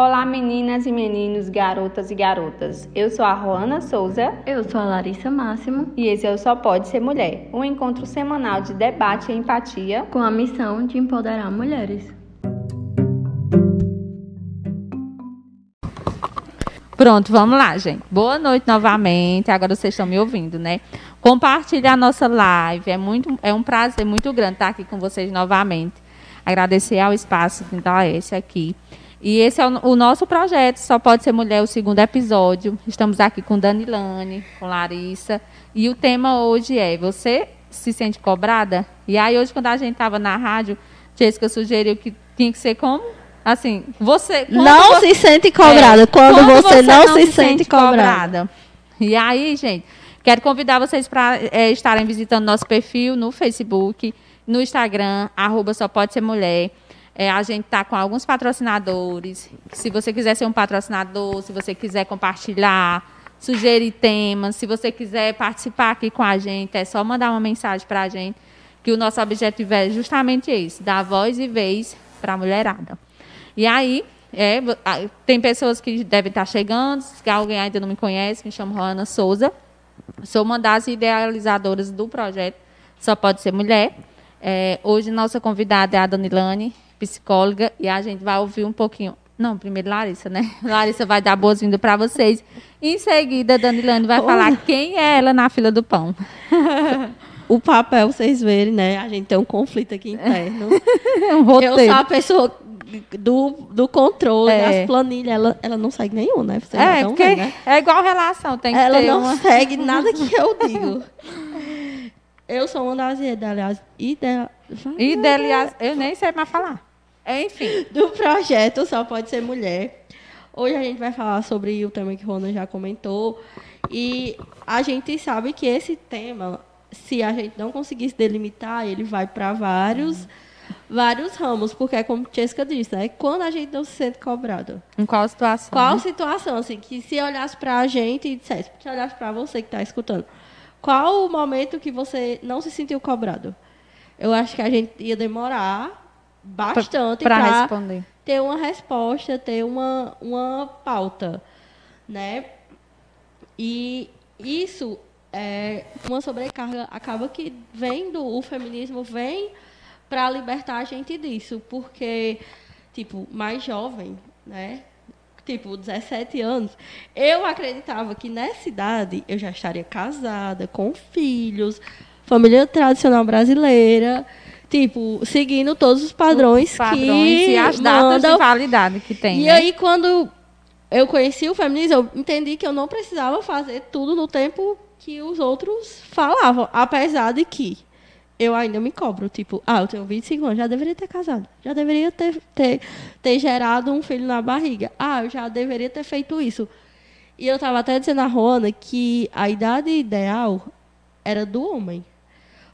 Olá, meninas e meninos, garotas e garotas. Eu sou a Roana Souza. Eu sou a Larissa Máximo. E esse é o Só Pode Ser Mulher, um encontro semanal de debate e empatia com a missão de empoderar mulheres. Pronto, vamos lá, gente. Boa noite novamente. Agora vocês estão me ouvindo, né? Compartilhe a nossa live. É, muito, é um prazer muito grande estar aqui com vocês novamente. Agradecer ao espaço da esse aqui. E esse é o, o, nosso projeto, Só Pode Ser Mulher, o segundo episódio. Estamos aqui com Danilane, com Larissa. E o tema hoje é: Você se sente cobrada? E aí, hoje, quando a gente estava na rádio, Jéssica sugeriu que tinha que ser como? Assim, você. Não você, se sente cobrada. É, quando, quando, você, não, não se, se, sente, cobrada. cobrada. E aí, gente, quero convidar vocês para é, estarem visitando nosso perfil no Facebook, no Instagram, arroba Só Pode Ser Mulher. É, a gente está com alguns patrocinadores. Se você quiser ser um patrocinador, se você quiser compartilhar, sugerir temas, se você quiser participar aqui com a gente, é só mandar uma mensagem para a gente, que o nosso objetivo é justamente esse, dar voz e vez para a mulherada. E aí, é, tem pessoas que devem estar chegando, se alguém ainda não me conhece, me chamo Roana Souza. Sou uma das idealizadoras do projeto Só Pode Ser Mulher. É, hoje, nossa convidada é a Danilane, psicóloga, e a gente vai ouvir um pouquinho. Não, primeiro Larissa, né? Larissa vai dar boas-vindas para vocês. Em seguida, Danilane vai falar quem é ela na fila do pão. o papel, vocês verem, né? A gente tem um conflito aqui interno. um roteiro. Eu sou a pessoa do, do controle, é. das planilhas, ela, ela não segue nenhum, né? Vocês é, porque ver, né? é igual relação, tem que ela não uma... segue nada que eu digo. eu sou uma das idealias... Ideal... Eu nem sei mais falar. Enfim. Do projeto Só Pode Ser Mulher. Hoje a gente vai falar sobre o tema que Rona já comentou. E a gente sabe que esse tema, se a gente não conseguir se delimitar, ele vai para vários, vários ramos. Porque é como Jessica disse, né? Quando a gente não se sente cobrado. Em qual situação? Qual né? situação? Assim, que se olhasse para a gente e dissesse, se olhasse para você que está escutando, qual o momento que você não se sentiu cobrado? Eu acho que a gente ia demorar bastante para responder. ter uma resposta, ter uma, uma pauta, né? E isso é uma sobrecarga acaba que vem do o feminismo vem para libertar a gente disso, porque tipo, mais jovem, né? Tipo, 17 anos, eu acreditava que nessa idade eu já estaria casada, com filhos, família tradicional brasileira, Tipo, seguindo todos os padrões, os padrões que e as datas mandam. de validade que tem. E né? aí, quando eu conheci o feminismo, eu entendi que eu não precisava fazer tudo no tempo que os outros falavam. Apesar de que eu ainda me cobro. Tipo, ah, eu tenho 25 anos, já deveria ter casado. Já deveria ter, ter, ter gerado um filho na barriga. Ah, eu já deveria ter feito isso. E eu estava até dizendo a Rona que a idade ideal era do homem.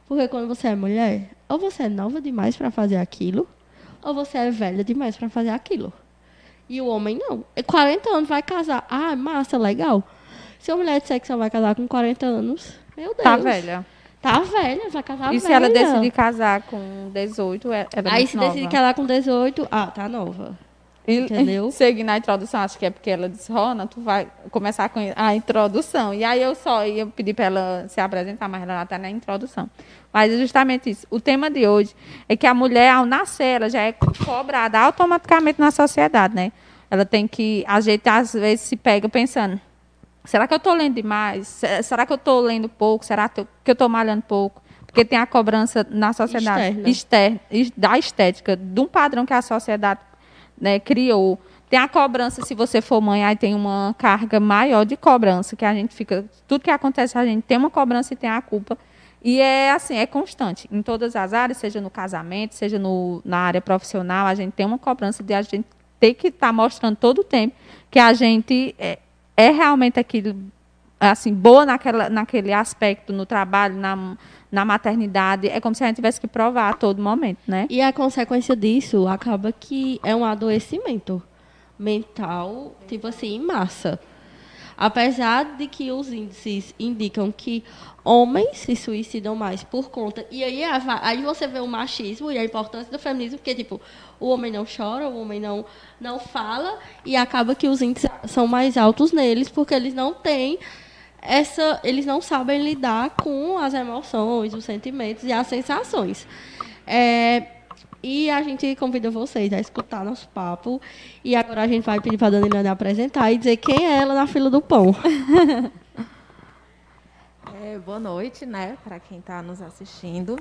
Porque quando você é mulher, ou você é nova demais para fazer aquilo, ou você é velha demais para fazer aquilo. E o homem não. 40 anos vai casar. Ah, massa, legal. Se a mulher disser que só vai casar com 40 anos, meu Deus. Tá velha. Tá velha, vai casar E velha. se ela decidir casar com 18, ela é Aí se nova. decidir casar com 18, ah, tá nova. Entendeu? Seguindo a introdução, acho que é porque ela disse, Rona, tu vai começar com a introdução. E aí eu só ia pedir para ela se apresentar, mas ela está na introdução. Mas é justamente isso. O tema de hoje é que a mulher, ao nascer, ela já é cobrada automaticamente na sociedade, né? Ela tem que, a gente às vezes se pega pensando, será que eu estou lendo demais? Será que eu estou lendo pouco? Será que eu estou malhando pouco? Porque tem a cobrança na sociedade externa, externa da estética, de um padrão que a sociedade né, criou. Tem a cobrança, se você for mãe, aí tem uma carga maior de cobrança, que a gente fica. Tudo que acontece, a gente tem uma cobrança e tem a culpa. E é assim, é constante. Em todas as áreas, seja no casamento, seja no, na área profissional, a gente tem uma cobrança de a gente ter que estar tá mostrando todo o tempo que a gente é, é realmente aquilo assim, boa naquela, naquele aspecto, no trabalho, na, na maternidade, é como se a gente tivesse que provar a todo momento, né? E a consequência disso acaba que é um adoecimento mental, tipo assim, em massa. Apesar de que os índices indicam que homens se suicidam mais por conta. E aí, aí você vê o machismo e a importância do feminismo, porque, tipo, o homem não chora, o homem não, não fala, e acaba que os índices são mais altos neles, porque eles não têm essa. Eles não sabem lidar com as emoções, os sentimentos e as sensações. É, e a gente convida vocês a escutar nosso papo. E agora a gente vai pedir para a Danilane apresentar e dizer quem é ela na fila do pão. É, boa noite, né, para quem está nos assistindo.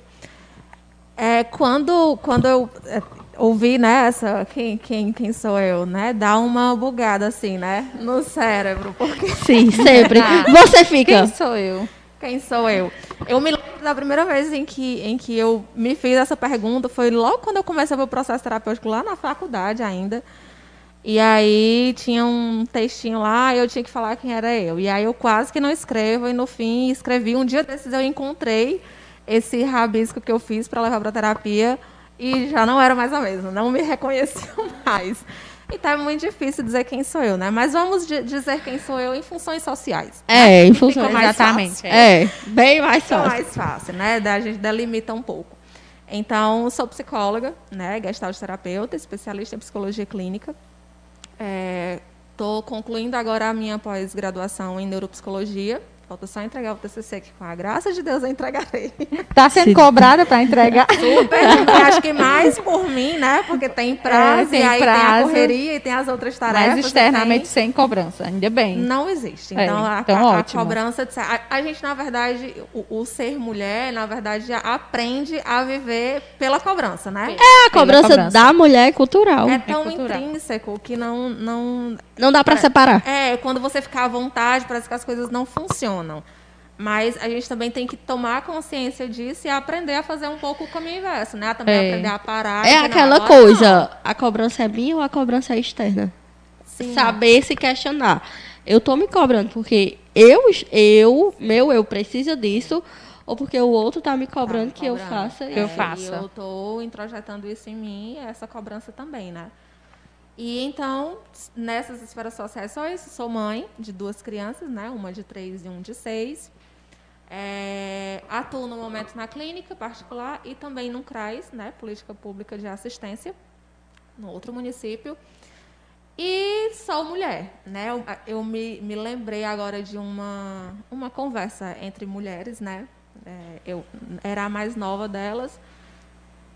É, quando, quando eu é, ouvi, né, essa, quem, quem, quem sou eu, né, dá uma bugada assim, né, no cérebro, porque Sim, sempre. Ah. Você fica. Quem sou eu? quem sou eu? Eu me lembro da primeira vez em que, em que eu me fiz essa pergunta, foi logo quando eu comecei o processo terapêutico lá na faculdade ainda. E aí tinha um textinho lá eu tinha que falar quem era eu. E aí eu quase que não escrevo e no fim escrevi. Um dia desses eu encontrei esse rabisco que eu fiz para levar para terapia e já não era mais a mesma, não me reconheciam mais. Então é muito difícil dizer quem sou eu, né? Mas vamos di- dizer quem sou eu em funções sociais. É, em função. Fica mais Exatamente. fácil. É, bem mais Fica fácil. mais fácil, né? Da gente delimita um pouco. Então, sou psicóloga, né? Gestalt terapeuta, especialista em psicologia clínica. Estou concluindo agora a minha pós-graduação em neuropsicologia. Falta só entregar o TCC, que com a graça de Deus eu entregarei. Tá sendo Sim. cobrada para entregar? Super, eu acho que mais por mim, né? Porque tem prazo, tem e aí tem a prazo. correria e tem as outras tarefas. Mas externamente tem- sem cobrança, ainda bem. Não existe. É, Então, a, então a- a ótimo. cobrança. De, a, a gente, na verdade, o, o ser mulher, na verdade, já aprende a viver pela cobrança, né? É a cobrança, cobrança. da mulher é cultural. É tão cultural. intrínseco que não, não. Não dá pra separar. É, quando você ficar à vontade, parece que as coisas não funcionam. Mas a gente também tem que tomar consciência disso e aprender a fazer um pouco o caminho inverso, né? Também É. aprender a parar. e É não, aquela agora coisa, a cobrança é minha ou a cobrança é externa? Sim. Saber se questionar. Eu tô me cobrando porque eu, eu, meu eu precisa disso, ou porque o outro tá me não. cobrando Tá que eu cobrando. faça É, Eu isso. faço. E eu tô introjetando isso em mim, essa cobrança também, né? E então, nessas esferas sociais, só isso. Sou mãe de duas crianças, né? Uma de três e um de seis. É, atuo no momento na clínica particular e também no CRAS, né? Política Pública de Assistência, no outro município. E sou mulher, né? Eu, eu me, me lembrei agora de uma, uma conversa entre mulheres, né? É, eu era a mais nova delas.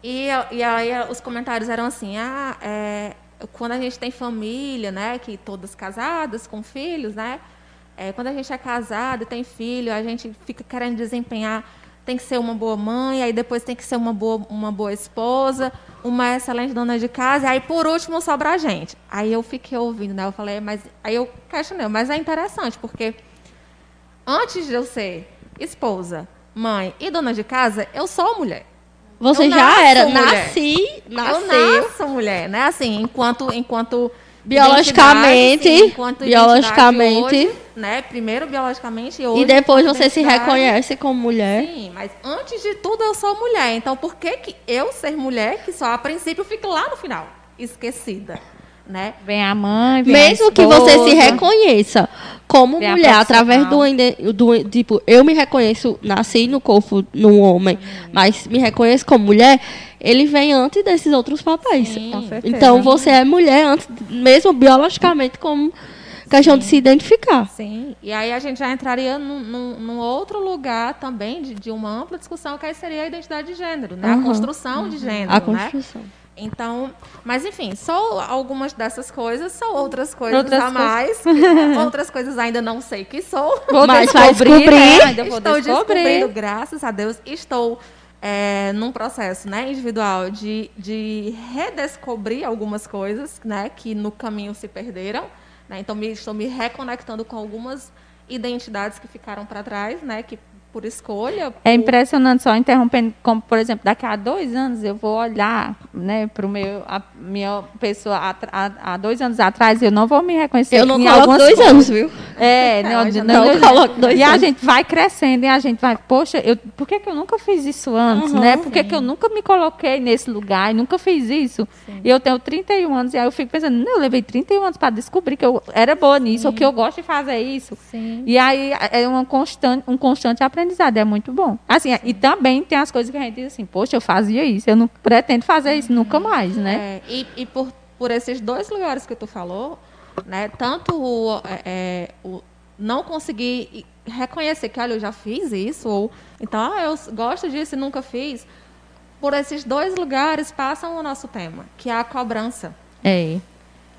E, e aí os comentários eram assim, ah, é, quando a gente tem família, né, que todas casadas, com filhos, né, é, quando a gente é casado e tem filho, a gente fica querendo desempenhar, tem que ser uma boa mãe, aí depois tem que ser uma boa, uma boa esposa, uma excelente dona de casa, e aí por último sobra a gente. Aí eu fiquei ouvindo, né, eu falei, mas aí eu questionei, mas é interessante, porque antes de eu ser esposa, mãe e dona de casa, eu sou mulher. Você Eu já nasço era, mulher. nasci, Eu nasceu. nasço mulher, né? Assim, enquanto, enquanto Biologicamente, sim, enquanto biologicamente. hoje, né? Primeiro biologicamente e hoje. E depois você se reconhece como mulher. Sim, mas antes de tudo eu sou mulher. Então por que que eu ser mulher que só a princípio fico lá no final esquecida, né? Vem a mãe, vem a Mesmo que você se reconheça como Vem a mulher, através do, do. Tipo, eu me reconheço, nasci no corpo um homem, mas me reconheço como mulher, ele vem antes desses outros papéis. Sim. Então você é mulher antes, mesmo biologicamente, como questão de se identificar. Sim, e aí a gente já entraria num, num- num outro lugar também de, de uma ampla discussão, que aí seria a identidade de gênero, né? Aham. A construção de gênero, A né? construção. Então, mas enfim, só algumas dessas coisas, são outras coisas Outras a mais. outras coisas ainda não sei que sou. Vou Mas vai descobrir, descobrir. né? Ainda vou Estou descobrir. descobrindo, graças a Deus, estou é, num processo né, individual de, de redescobrir algumas coisas né, que no caminho se perderam. Né? Então, me, estou me reconectando com algumas identidades que ficaram para trás, né, que por escolha. É por- impressionante, só interrompendo, como, por exemplo, daqui a dois anos eu vou olhar né, para o meu, a minha pessoa há, dois anos atrás, eu não vou me reconhecer Eu não em coloco dois coisas. anos, viu? É, não, Hoje não, não não, coloque dois E a gente vai crescendo e a gente vai, poxa, eu, por que, que eu nunca fiz isso antes, Uhum. né? Por que, que eu nunca me coloquei nesse lugar e nunca fiz isso? E eu tenho 31 anos e aí eu fico pensando, não, eu levei 31 anos para descobrir que eu era boa nisso, ou que eu gosto de fazer isso. Sim. E aí é uma constante, um constante aprendizado, é muito bom. Assim, e também tem as coisas que a gente diz assim, poxa, eu fazia isso, eu não pretendo fazer isso nunca mais, né? É, e e por, por esses dois lugares que tu falou, né, tanto o, é, é, o não conseguir reconhecer que, olha, eu já fiz isso, ou então, ah, eu gosto disso e nunca fiz, por esses dois lugares passam o nosso tema, que é a cobrança, É.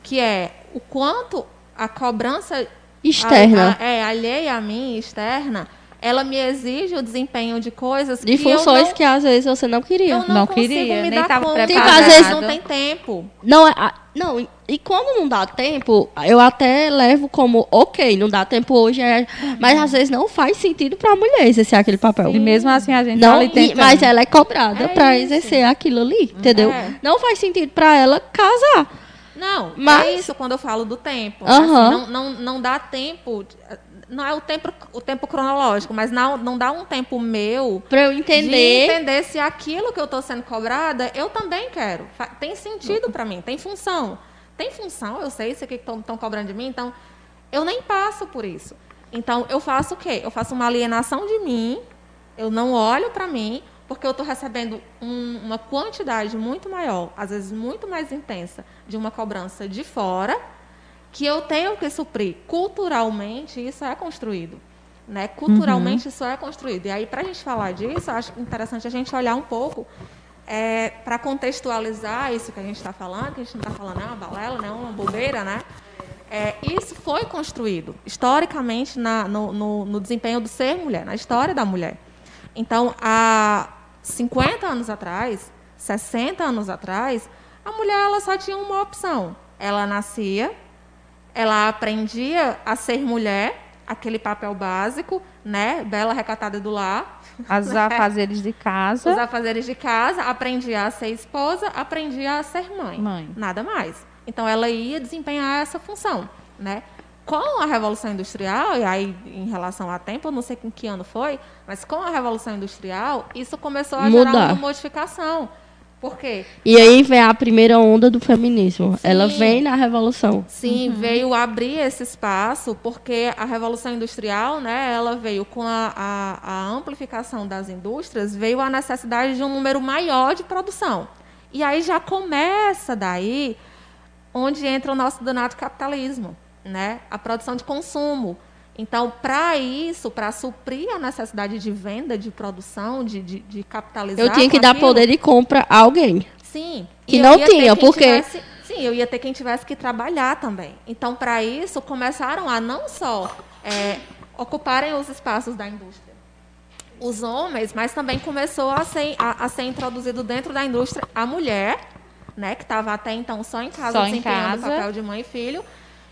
que é o quanto a cobrança Externa. a- a- é, alheia a mim, externa, ela me exige o desempenho de coisas De que funções não, que às vezes você não queria. eu não, Não consigo queria, me nem dar tava conta. preparado. Às vezes não tem tempo. Não, é- não, e- quando não dá tempo, eu até levo como, ok, não dá tempo hoje, é, mas às vezes não faz sentido para a mulher exercer aquele papel. E mesmo assim a gente tá Não, ali e- tentando. mas ela é cobrada É para exercer aquilo ali, entendeu? É. Não faz sentido para ela casar. Não, Mas- é isso quando eu falo do tempo. Aham. Assim, não, não, não dá tempo. Não é o tempo, o tempo cronológico, mas não, não dá um tempo meu Para eu de entender. entender se aquilo que eu estou sendo cobrada, eu também quero. Tem sentido para mim, tem função. Tem função, eu sei isso aqui que estão cobrando de mim, então eu nem passo por isso. Então eu faço o quê? Eu faço uma alienação de mim, eu não olho para mim, porque eu estou recebendo um- uma quantidade muito maior, às vezes muito mais intensa, de uma cobrança de fora, que eu tenho que suprir. Culturalmente, isso é construído. Né? Culturalmente, isso é construído. E aí, para a gente falar disso, acho interessante a gente olhar um pouco para contextualizar isso que a gente está falando, que a gente não está falando é uma balela, né? é uma bobeira, né? É, isso foi construído historicamente na- no, no- no desempenho do ser mulher, na história da mulher. Então, há 50 anos atrás, 60 anos atrás, a mulher ela só tinha uma opção. Ela nascia, ela aprendia a ser mulher, aquele papel básico, né? Bela recatada do lar, As afazeres de casa. os afazeres de casa, aprendia a ser esposa, aprendia a ser mãe. Mãe. Nada mais. Então ela ia desempenhar essa função, né? Com a Revolução Industrial, e aí em relação a tempo, eu não sei em que ano foi, mas com a Revolução Industrial, isso começou a gerar Mudar. uma modificação. Por quê? E aí vem a primeira onda do feminismo. Ela Sim. vem na revolução. Sim, veio abrir esse espaço, porque a Revolução Industrial, né, ela veio com a, a, a amplificação das indústrias, veio a necessidade de um número maior de produção. E aí já começa daí onde entra o nosso danado capitalismo, né? a produção de consumo. Então, para isso, para suprir a necessidade de venda, de produção, de, de, de capitalizar. Eu tinha que dar aquilo, poder de compra a alguém. Sim. Que E não tinha, porque- tivesse- sim, eu ia ter quem tivesse que trabalhar também. Então, para isso, começaram a não só é, ocuparem os espaços da indústria, os homens, mas também começou a ser, a, a ser introduzido dentro da indústria a mulher, né, que estava até então só em casa Só em desempenhando o casa. papel de mãe e filho,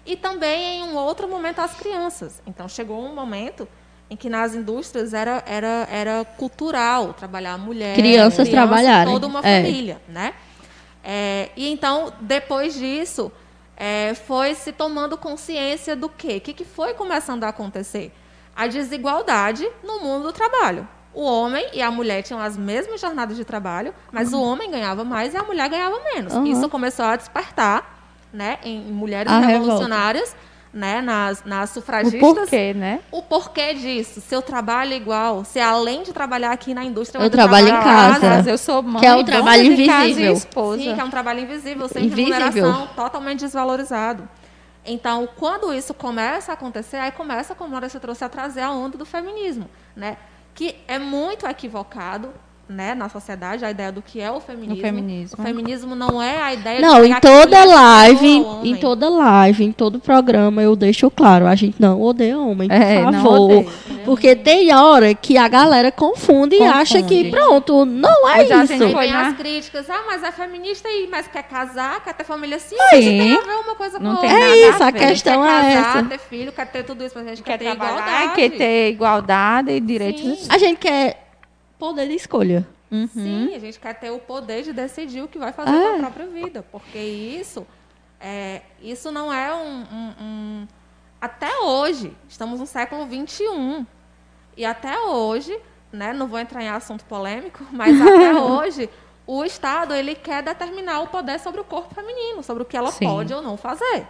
e também em um outro momento as crianças. Então, chegou um momento em que nas indústrias era, era, era cultural trabalhar a mulher, Crianças criança, trabalharem, toda uma é. família, né? É, e então, depois disso, é, foi se tomando consciência do quê? O que, que foi começando a acontecer? A desigualdade no mundo do trabalho. O homem e a mulher tinham as mesmas jornadas de trabalho, mas o homem ganhava mais e a mulher ganhava menos. Uhum. Isso começou a despertar né, em mulheres A revolta. revolucionárias, né, nas, nas O sufragistas. porquê, né? O porquê disso? Se eu trabalho igual, se além de trabalhar aqui na indústria, Eu trabalho em casa. Mas eu sou mãe. Que é o trabalho de casa invisível. esposa. Sim, que é um trabalho invisível, sem Invisível. remuneração, totalmente desvalorizado. Então, quando isso começa a acontecer, aí começa, como a Maurício trouxe, a trazer a onda do feminismo, né? Que é muito equivocado, né, na sociedade, a ideia do que é o feminismo. O feminismo. O feminismo não é a ideia Não, de em pegar toda e live, em toda live, em todo programa, eu deixo claro, a gente não odeia homem, por É, não favor. Porque tem hora que a galera confunde, e Confunde. acha que pronto, não é a isso. foi vem na- as críticas, ah, mas é feminista aí, mas quer casar, quer ter família sim, Sim. isso tem a ver uma coisa Não com tem outra. nada É isso, a ver. questão quer é casar, essa. ter filho, quer ter tudo isso, mas a gente quer, Quer ter igualdade. quer ter igualdade e direitos. Sim. A gente quer poder de escolha. Uhum. Sim, a gente quer ter o poder de decidir o que vai fazer É. com a própria vida, porque isso, é, isso não é um, um- um- até hoje, estamos no século XXI, e até hoje, né, não vou entrar em assunto polêmico, mas até hoje o Estado ele quer determinar o poder sobre o corpo feminino, sobre o que ela Sim. pode ou não fazer.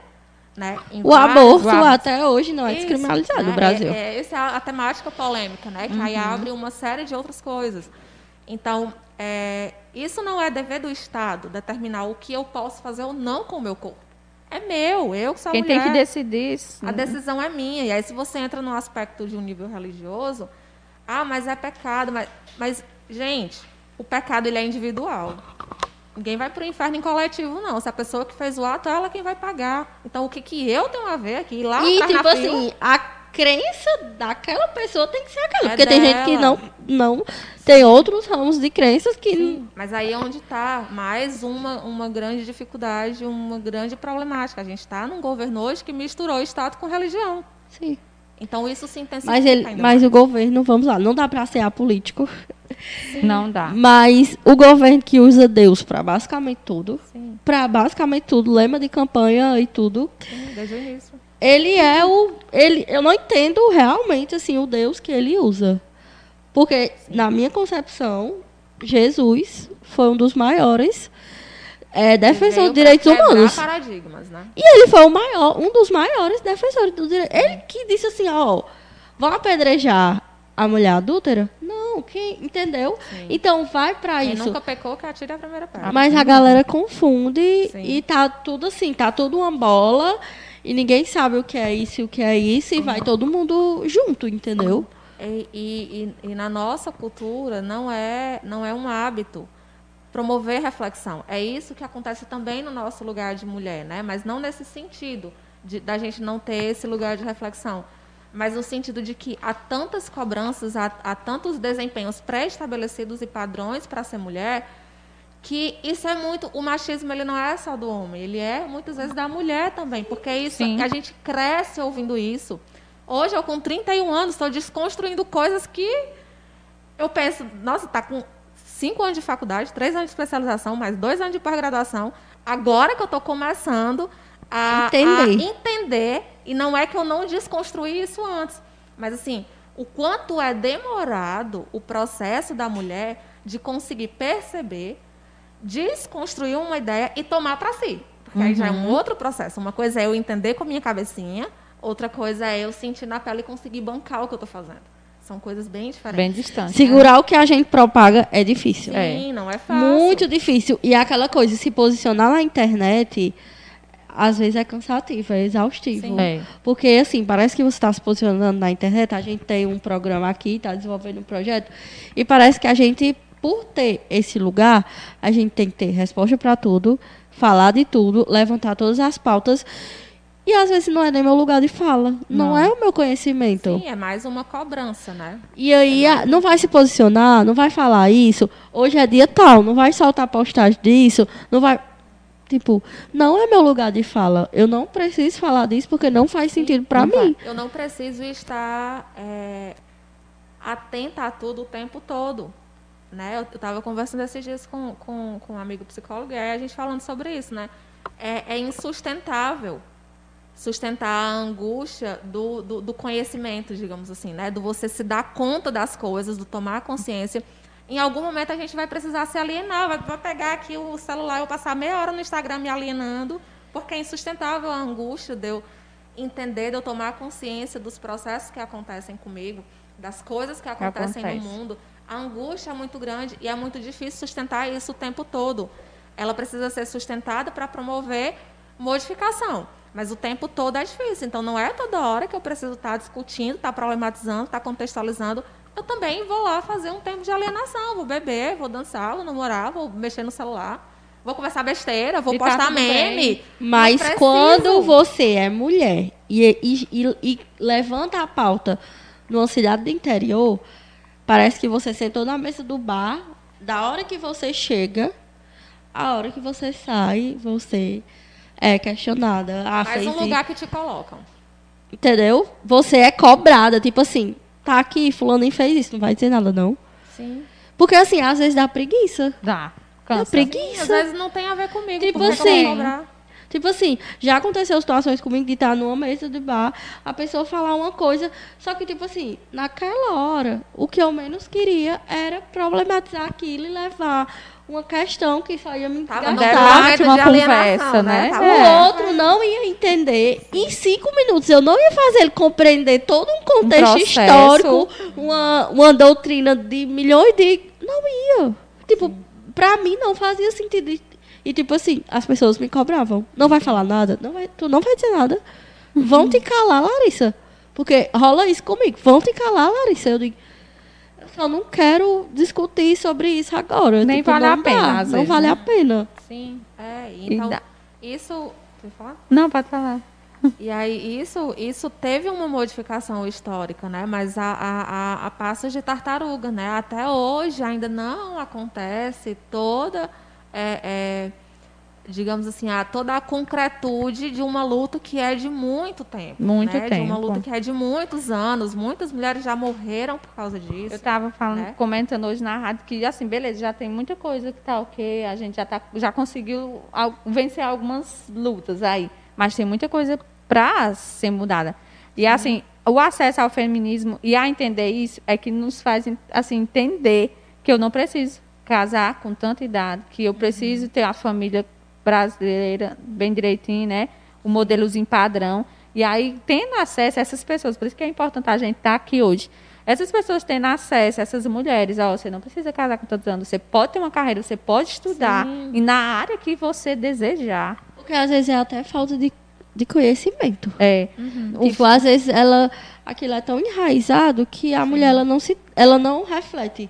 Né? O vários- aborto até hoje não é Isso, descriminalizado né? no Brasil. É, é, essa é a, a temática polêmica, né? Que aí Uhum. abre uma série de outras coisas. Então, é, isso não é dever do Estado determinar o que eu posso fazer ou não com o meu corpo. É meu, eu que sou a Quem tem mulher. que decidir isso. A decisão é minha. E aí, se você entra no aspecto de um nível religioso, ah, mas é pecado. Mas, mas gente, o pecado ele é individual. Ninguém vai para o inferno em coletivo, não. Se a pessoa que fez o ato, ela quem vai pagar. Então, o que, que eu tenho a ver aqui? Lá E, tipo fila, assim, a crença daquela pessoa tem que ser aquela. É porque tem gente que dela. não, não. Tem outros ramos de crenças que. Sim, mas aí é onde está mais uma, uma grande dificuldade, uma grande problemática. A gente está num governo hoje que misturou Estado com religião. Sim. Então, isso se intensifica Mas, ele, ainda mas mais. o governo, vamos lá, não dá pra ser apolítico. Não dá. Mas o governo que usa Deus pra basicamente tudo, Sim, pra basicamente tudo, lema de campanha e tudo, sim, desde o início. ele é o. Ele, eu não entendo realmente assim, o Deus que ele usa. Porque, na minha concepção, Jesus foi um dos maiores é, defensores Veio dos direitos humanos. paradigmas, né? E ele foi o maior, um dos maiores defensores dos direitos. Ele que disse assim, ó, vão apedrejar a mulher adúltera? Não, quem entendeu? Sim. Então vai pra Quem isso. nunca pecou, que atire a primeira pedra. Mas a galera confunde Sim. e tá tudo assim, tá tudo uma bola e ninguém sabe o que é isso e o que é isso e vai todo mundo junto, entendeu? E, e- e- e na nossa cultura não é, não é um hábito promover reflexão. É isso que acontece também no nosso lugar de mulher, né? Mas não nesse sentido de, da gente não ter esse lugar de reflexão, mas no sentido de que há tantas cobranças, há, há tantos desempenhos pré-estabelecidos e padrões para ser mulher que isso é muito o machismo ele não é só do homem ele é muitas vezes da mulher também porque isso Sim. a gente cresce ouvindo isso hoje eu com 31 anos estou desconstruindo coisas que eu penso nossa tá com cinco anos de faculdade três anos de especialização mais dois anos de pós-graduação agora que eu estou começando a Entender. a entender e não é que eu não desconstruí isso antes mas assim o quanto é demorado o processo da mulher de conseguir perceber desconstruir uma ideia e tomar para si. Porque aí já é um outro processo. Uma coisa é eu entender com a minha cabecinha, outra coisa é eu sentir na pele e conseguir bancar o que eu estou fazendo. São coisas bem diferentes. Bem distante. Segurar o que a gente propaga é difícil. Sim, não é fácil. Muito difícil. E aquela coisa, se posicionar na internet, às vezes é cansativo, é exaustivo. Sim. É. Porque, assim, parece que você está se posicionando na internet, a gente tem um programa aqui, está desenvolvendo um projeto, e parece que a gente, por ter esse lugar, a gente tem que ter resposta para tudo, falar de tudo, levantar todas as pautas, e às vezes não é nem meu lugar de fala, não, Não. é o meu conhecimento. Sim, é mais uma cobrança, né? E aí, a- não vai se posicionar, não vai falar isso. Hoje é dia tal, não vai soltar postagem disso, não vai. Tipo, não é meu lugar de fala. Eu não preciso falar disso porque não faz sentido pra não mim. Eu não preciso estar é, atenta a tudo o tempo todo. Né? Eu estava conversando esses dias com, com, com um amigo psicólogo e aí a gente falando sobre isso. Né? É, é insustentável sustentar a angústia do, do, do conhecimento, digamos assim, né? do você se dar conta das coisas, do tomar consciência. Em algum momento a gente vai precisar se alienar, vai, vai pegar aqui o celular e eu passar meia hora no Instagram me alienando, porque é insustentável a angústia de eu entender, de eu tomar consciência dos processos que acontecem comigo, das coisas que acontecem Acontece. no mundo. A angústia é muito grande e é muito difícil sustentar isso o tempo todo. Ela precisa ser sustentada para promover modificação. Mas o tempo todo é difícil. Então, não é toda hora que eu preciso estar discutindo, estar problematizando, estar contextualizando. Eu também vou lá fazer um tempo de alienação. Vou beber, vou dançar, vou namorar, vou mexer no celular. Vou conversar besteira, vou E tá postar tudo meme. Mas quando você é mulher e, e, e- e levanta a pauta numa cidade do interior, parece que você sentou na mesa do bar, da hora que você chega, a hora que você sai, você é questionada. Ah, Mais fez um lugar que te colocam. Entendeu? Você é cobrada, tipo assim, tá aqui, fulano nem fez isso, não vai dizer nada, não. Sim. Porque assim, às vezes dá preguiça. Dá. Dá Cansa. preguiça. Às vezes não tem a ver comigo. Tipo assim, cobrar? Tipo assim, já aconteceu situações comigo de estar numa mesa de bar, a pessoa falar uma coisa, só que, tipo assim, naquela hora, o que eu menos queria era problematizar aquilo e levar uma questão que só ia me Tava gastar. uma conversa, né? Tava- O É. outro não ia entender. Em cinco minutos, eu não ia fazer ele compreender todo um contexto processo. histórico, uma, uma doutrina de milhões de. Não ia. Tipo, pra mim não fazia sentido. E, e, tipo assim, as pessoas me cobravam. Não vai falar nada? Não vai, tu não vai dizer nada. Vão te calar, Larissa. Porque rola isso comigo. Vão te calar, Larissa. Eu digo. Eu não quero discutir sobre isso agora. Nem Tipo, vale a pena, dá, às Não vezes, vale né? a pena. Sim, é. Então, dá- isso. Você falar? Não, pode falar. E aí, isso, isso teve uma modificação histórica, né? Mas a, a, a, a passos de tartaruga, né? Até hoje ainda não acontece toda, é, é, digamos assim, a, toda a concretude de uma luta que é de muito tempo. Muito né? De uma tempo. luta que é de muitos anos. Muitas mulheres já morreram por causa Eu disso. estava falando, né? comentando hoje na rádio que, assim, beleza, já tem muita coisa que tá ok, a gente já, tá, já conseguiu vencer algumas lutas aí, mas tem muita coisa para ser mudada. E, assim, o acesso ao feminismo e a entender isso é que nos faz, assim, entender que eu não preciso casar com tanta idade, que eu preciso ter a família brasileira bem direitinho, né? O modelozinho padrão. E aí, tendo acesso a essas pessoas, por isso que é importante a gente estar aqui hoje. Essas pessoas tendo acesso, essas mulheres, ó, você não precisa casar com tantos anos, você pode ter uma carreira, você pode estudar Sim. e na área que você desejar. Porque às vezes é até falta de, de conhecimento. É, Tipo, às vezes ela aquilo é tão enraizado que a mulher ela não se ela não reflete.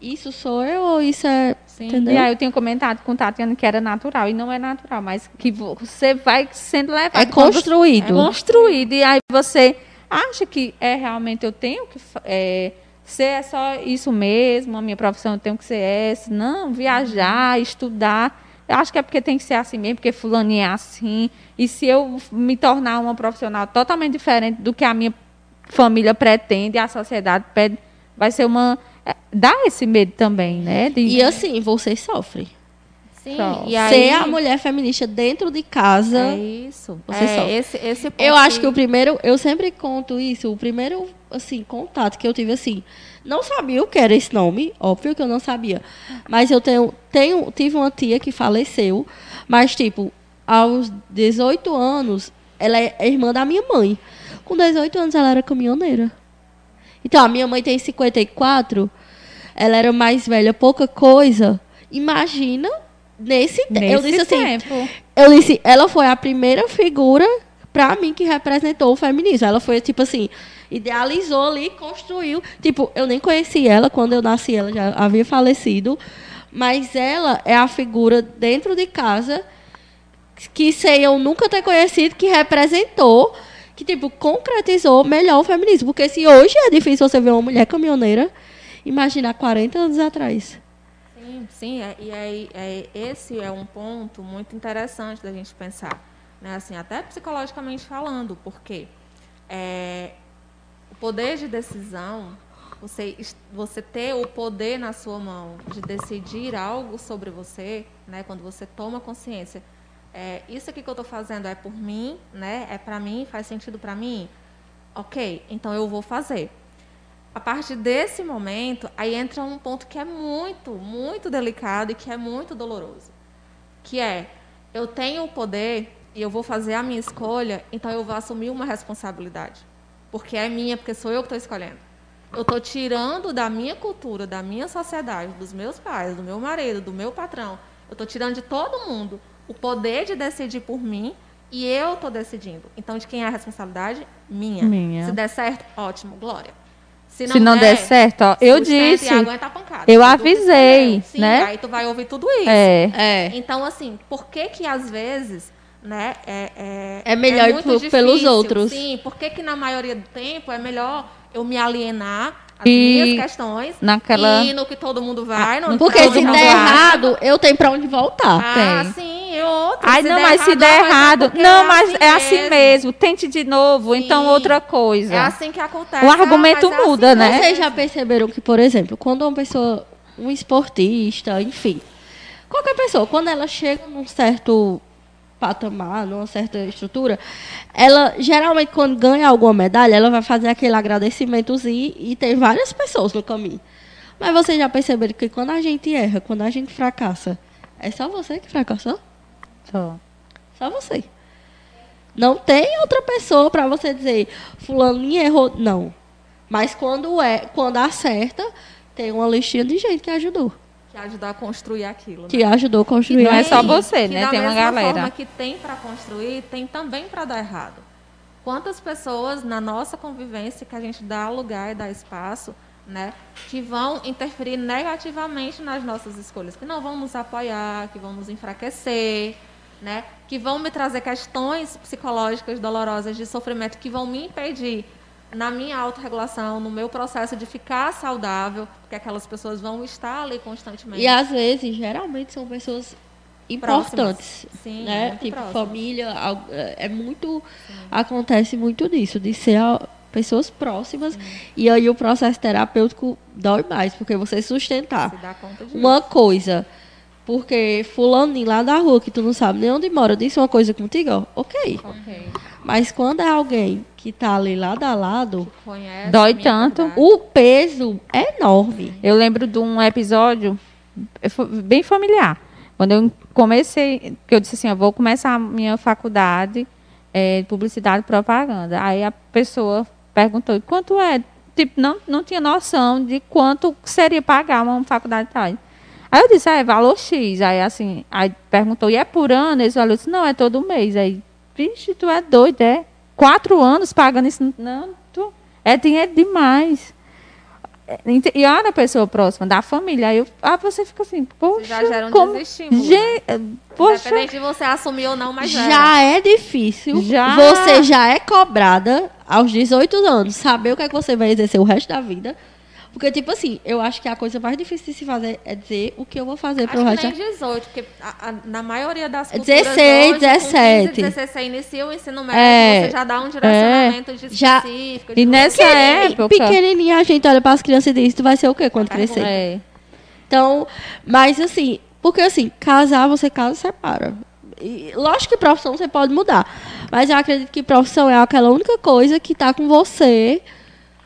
Isso sou eu ou isso é, Sim. entendeu? E aí eu tenho comentado com Tatiana que era natural, e não é natural, mas que você vai sendo levado. é construído. É construído. E aí você acha que é realmente eu tenho que é, ser é só isso mesmo, a minha profissão eu tenho que ser essa. Não, viajar, estudar. Eu acho que é porque tem que ser assim mesmo, porque fulano é assim. E se eu me tornar uma profissional totalmente diferente do que a minha família pretende a sociedade pede, vai ser uma. É, dá esse medo também, né? de- E assim, você sofre. Sim, e aí, Ser a mulher feminista dentro de casa. É isso. Você é sofre. esse, esse ponto Eu acho que o primeiro, eu sempre conto isso, o primeiro, assim, contato que eu tive, assim, não sabia o que era esse nome, óbvio que eu não sabia, mas eu tenho, tenho tive uma tia que faleceu, mas, tipo, aos 18 anos, ela é irmã da minha mãe. Com 18 anos, ela era caminhoneira. Então, a minha mãe tem 54, ela era mais velha, pouca coisa. Imagina, nesse, tempo. Nesse Eu disse assim, tempo. eu disse, ela foi a primeira figura pra mim que representou o feminismo. Ela foi tipo assim, idealizou ali, construiu. Tipo, eu nem conheci ela quando eu nasci, ela já havia falecido, mas ela é a figura dentro de casa que sei eu nunca ter conhecido que representou, que tipo concretizou melhor o feminismo, porque se hoje é difícil você ver uma mulher caminhoneira, imagina há 40 anos atrás. Sim, sim, é- e aí é, esse é um ponto muito interessante da gente pensar, né? Assim, até psicologicamente falando, porque é, o poder de decisão, você, você ter o poder na sua mão de decidir algo sobre você, né? Quando você toma consciência, é, isso aqui que eu estou fazendo é por mim, né? É para mim, faz sentido para mim. Ok, então eu vou fazer. A partir desse momento, aí entra um ponto que é muito, muito delicado e que é muito doloroso. Que é, eu tenho o poder e eu vou fazer a minha escolha, então eu vou assumir uma responsabilidade. Porque é minha, porque sou eu que estou escolhendo. Eu estou tirando da minha cultura, da minha sociedade, dos meus pais, do meu marido, do meu patrão. Eu estou tirando de todo mundo o poder de decidir por mim e eu estou decidindo. Então, de quem é a responsabilidade? Minha. Minha. Se der certo, ótimo, glória. Se Se não der certo, ó, eu disse. E pancada. eu Tu avisei. Sim, né? Aí tu vai ouvir tudo isso. É. É. Então, assim, por que que às vezes, né, é, é, É melhor ir muito pro- pelos outros. Sim, por que que na maioria do tempo é melhor eu me alienar às E minhas questões naquela- e ir no que todo mundo vai, no que Porque se der errado, eu tenho pra onde voltar. Ah, Tem. sim, outro. Ai, não, mas se der errado. Não, mas é assim mesmo. Tente de novo, então Sim. outra coisa. É assim que acontece. O Ah, argumento mas é muda, assim né? Vocês já perceberam que, por exemplo, quando uma pessoa, um esportista, enfim, qualquer pessoa, quando ela chega num certo patamar, numa certa estrutura, ela geralmente quando ganha alguma medalha, ela vai fazer aquele agradecimentozinho e tem várias pessoas no caminho. Mas vocês já perceberam que quando a gente erra, quando a gente fracassa, é só você que fracassou? Só. Só você. Não tem outra pessoa para você dizer, fulano errou. Não. Mas quando é, quando acerta, tem uma listinha de gente que ajudou. Que ajudar a construir aquilo. né? Que ajudou a construir. Não é só você, que né? Tem uma mesma galera. forma que tem para construir, tem também para dar errado. Quantas pessoas na nossa convivência que a gente dá lugar e dá espaço, né, que vão interferir negativamente nas nossas escolhas, que não vão nos apoiar, que vão nos enfraquecer, né, que vão me trazer questões psicológicas dolorosas de sofrimento que vão me impedir na minha autorregulação, no meu processo de ficar saudável, porque aquelas pessoas vão estar ali constantemente. E às vezes, geralmente, são pessoas importantes. Sim, né? muito Tipo, próximas. família, al- é muito. Acontece muito disso, de ser pessoas próximas. E aí o processo terapêutico dói mais, porque você sustentar uma coisa. Porque fulano lá da rua, que tu não sabe nem onde mora, disse uma coisa contigo, ó, ok. Ok. Mas quando é alguém que tá ali lado a lado, Conhece Dói tanto. verdade. o peso é enorme. Eu lembro de um episódio fo- bem familiar. Quando eu comecei, que eu disse assim, eu vou começar a minha faculdade eh, de publicidade e propaganda. Aí a pessoa perguntou, quanto é? Tipo, não, não tinha noção de quanto seria pagar uma faculdade de tal. Aí eu disse, ah, é valor X. Aí assim, aí perguntou, e é por ano? Esse valor? Eu disse, não, é todo mês. Aí, vixe, tu é doido, é? Quatro anos pagando isso? Não, tu, é dinheiro demais. E olha a pessoa próxima, da família. Aí eu, ah, você fica assim, poxa. já gera um como... desestímulo, né? Gen- Poxa, Independente de você assumir ou não, mas já é difícil. Já. Você já é cobrada aos 18 anos. Saber o que é que você vai exercer o resto da vida. Porque, tipo assim, eu acho que a coisa mais difícil de se fazer é dizer o que eu vou fazer pro Acho resto que nem 18, porque a- a- na maioria das É culturas 16, hoje, 17. Com 15, 16, você inicia o ensino médio, É. você já dá um direcionamento de Já- específico. de E nessa época. Pequenininha, a gente olha para as crianças e diz: Tu vai ser o quê quando Vai crescer? É. Então, mas assim, porque assim, casar, você casa e separa. E, lógico que profissão você pode mudar. Mas eu acredito que profissão é aquela única coisa que tá com você.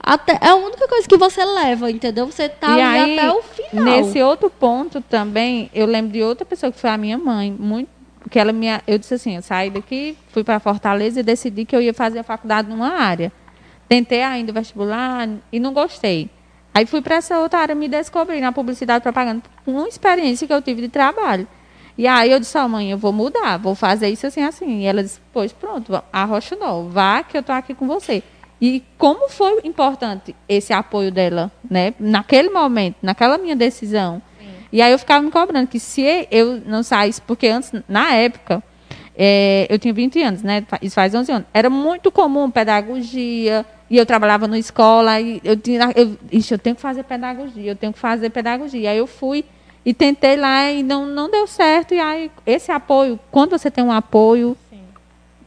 Até, é a única coisa que você leva, entendeu? Você tá E aí, até o final. Nesse outro ponto também, eu lembro de outra pessoa que foi a minha mãe, muito que ela me, eu disse assim, eu saí daqui, fui para Fortaleza e decidi que eu ia fazer a faculdade numa área. Tentei ainda o vestibular e não gostei. Aí fui para essa outra área, me descobri na publicidade e propaganda, com uma experiência que eu tive de trabalho. E aí eu disse, ó, mãe, eu vou mudar, vou fazer isso assim, assim. E ela disse, pois pronto, arrocha não, vá que eu tô aqui com você. E como foi importante esse apoio dela, né? Naquele momento, naquela minha decisão. E aí eu ficava me cobrando que se eu não saísse, porque antes, na época, eh, eu tinha 20 anos, né? Isso faz 11 anos. Era muito comum pedagogia, e eu trabalhava na escola, e eu tinha, eu, ixi, eu tenho que fazer pedagogia, eu tenho que fazer pedagogia. Aí eu fui e tentei lá e não, não deu certo. E aí, esse apoio, quando você tem um apoio,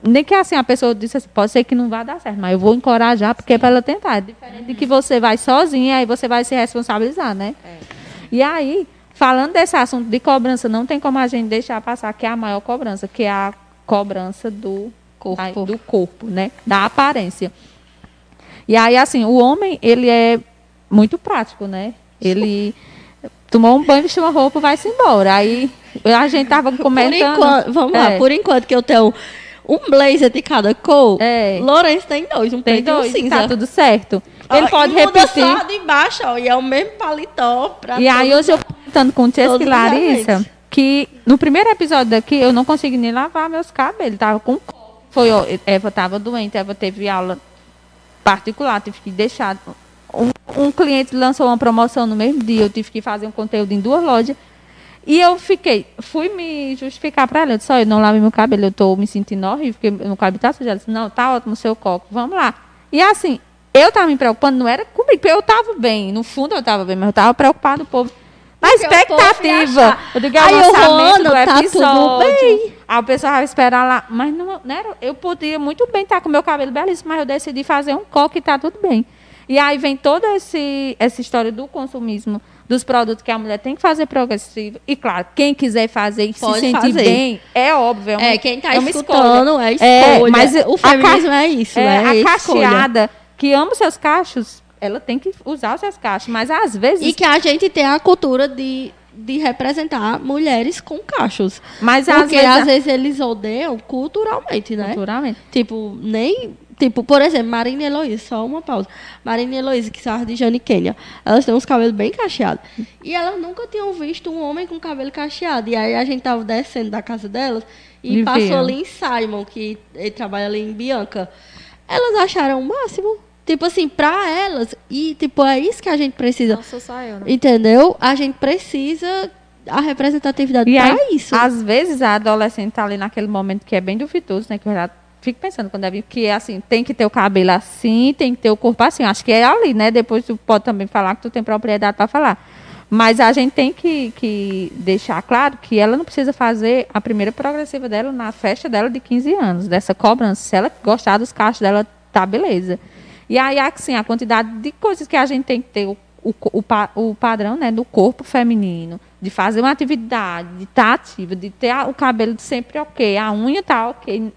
nem que assim a pessoa disse assim, pode ser que não vá dar certo, mas eu vou encorajar porque é para ela tentar. É diferente de que você vai sozinha, aí você vai se responsabilizar, né? E aí, falando desse assunto de cobrança, não tem como a gente deixar passar que é a maior cobrança, que é a cobrança do Corpo. do corpo, né? Da aparência. E aí, assim, o homem, ele é muito prático, né? Ele tomou um banho, vestiu uma roupa, vai-se embora. Aí a gente tava comentando. enquanto, vamos lá, É. por enquanto que eu tenho um blazer de cada cor, É. Lourenço tem dois, um Tem preto e um dois, cinza. tá tudo certo. Ele Ó, pode e muda repetir. só de baixo, ó, e é o mesmo paletó pra E aí hoje eu comentando com e os Larissa que no primeiro episódio daqui eu não consegui nem lavar meus cabelos. Tava com foi, ó, Eva estava doente, Eva teve aula particular, tive que deixar. Um, um cliente lançou uma promoção no mesmo dia, eu tive que fazer um conteúdo em duas lojas. E eu fiquei, fui me justificar para ela. Eu disse, olha, eu não lavei meu cabelo, eu estou me sentindo horrível, porque meu cabelo está sujo. Ela disse, não, tá ótimo o seu coco, vamos lá. E assim, eu estava me preocupando, não era comigo, porque eu estava bem, no fundo eu estava bem, mas eu estava preocupado, o povo. Na Porque expectativa. achar. Eu digo, é Aí o eu lançamento do tá tudo episódio. bem. Aí o pessoal vai esperar lá. Mas não, não era, eu podia muito bem estar com meu cabelo belíssimo, mas eu decidi fazer um coque e tá tudo bem. E aí vem toda esse, essa história do consumismo, dos produtos que a mulher tem que fazer progressivo. E claro, quem quiser fazer e se sentir fazer. bem, é óbvio. É, uma, É, quem tá é escutando é É, escolha. mas o feminismo ca- é isso, é, é, a escolha. cacheada que ama os seus cachos, ela tem que usar os seus cachos. Mas às vezes. E que a gente tem a cultura de, de representar mulheres com cachos. mas às Porque vezes. às vezes eles odeiam culturalmente, né? Culturalmente. Tipo, nem. Tipo, por exemplo, Marina e Heloísa, só uma pausa. Marina e Heloísa, que são de Jane Kenya, elas têm uns cabelos bem cacheados. E elas nunca tinham visto um homem com cabelo cacheado. E aí a gente tava descendo da casa delas e E passou ali em Simon, que ele trabalha ali em Bianca. Elas acharam o máximo. Tipo assim, pra elas. E, tipo, é isso que a gente precisa. Não sou só eu, né? Entendeu? A gente precisa a representatividade E pra aí, isso. às vezes, a adolescente tá ali naquele momento que é bem duvidoso, né? Que já fico pensando quando é que assim, tem que ter o cabelo assim, tem que ter o corpo assim. Acho que é ali, né? Depois tu pode também falar que tu tem propriedade para falar. Mas a gente tem que, que deixar claro que ela não precisa fazer a primeira progressiva dela na festa dela de 15 anos, dessa cobrança. Se ela gostar dos cachos dela, tá beleza. E aí, assim, a quantidade de coisas que a gente tem que ter, o, o, o, o padrão né, do corpo feminino, de fazer uma atividade, de estar ativa, de ter o cabelo sempre ok, a unha tá ok.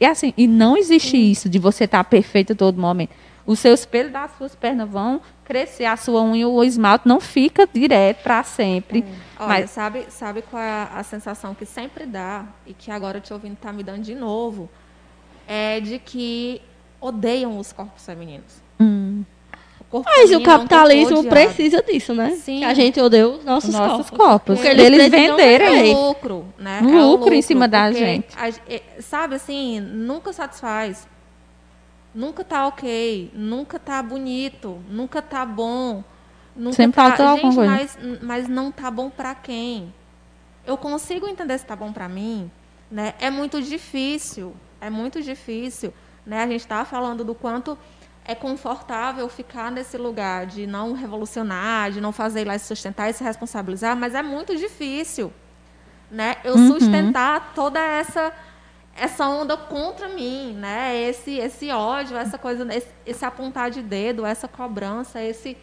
E assim, e não existe isso de você estar perfeito a todo momento. Os seus pelos das suas pernas vão crescer, a sua unha, o esmalte não fica direto para sempre. Olha, Mas sabe, sabe qual é a, sensação que sempre dá, e que agora te ouvindo tá me dando de novo, é de que odeiam os corpos femininos. hum, Mas o um capitalismo precisa disso, né? Sim. Que a gente odeia os nossos, os nossos corpos. corpos. Porque Eles, eles venderem. vender. É lucro, né? Um É lucro em cima da gente. a- é, sabe assim, nunca satisfaz. Nunca tá ok, nunca tá bonito, nunca tá bom. Nunca Sempre tá, falta alguma coisa. mas, mas não tá bom pra quem? Eu consigo entender se tá bom pra mim, né? É muito difícil, é muito difícil, né? A gente estava falando do quanto é confortável ficar nesse lugar de não revolucionar, de não fazer lá se sustentar e se responsabilizar, mas é muito difícil, né? Eu Uhum. sustentar toda essa essa onda contra mim, né? Esse esse ódio, essa coisa, esse, esse apontar de dedo, essa cobrança, esse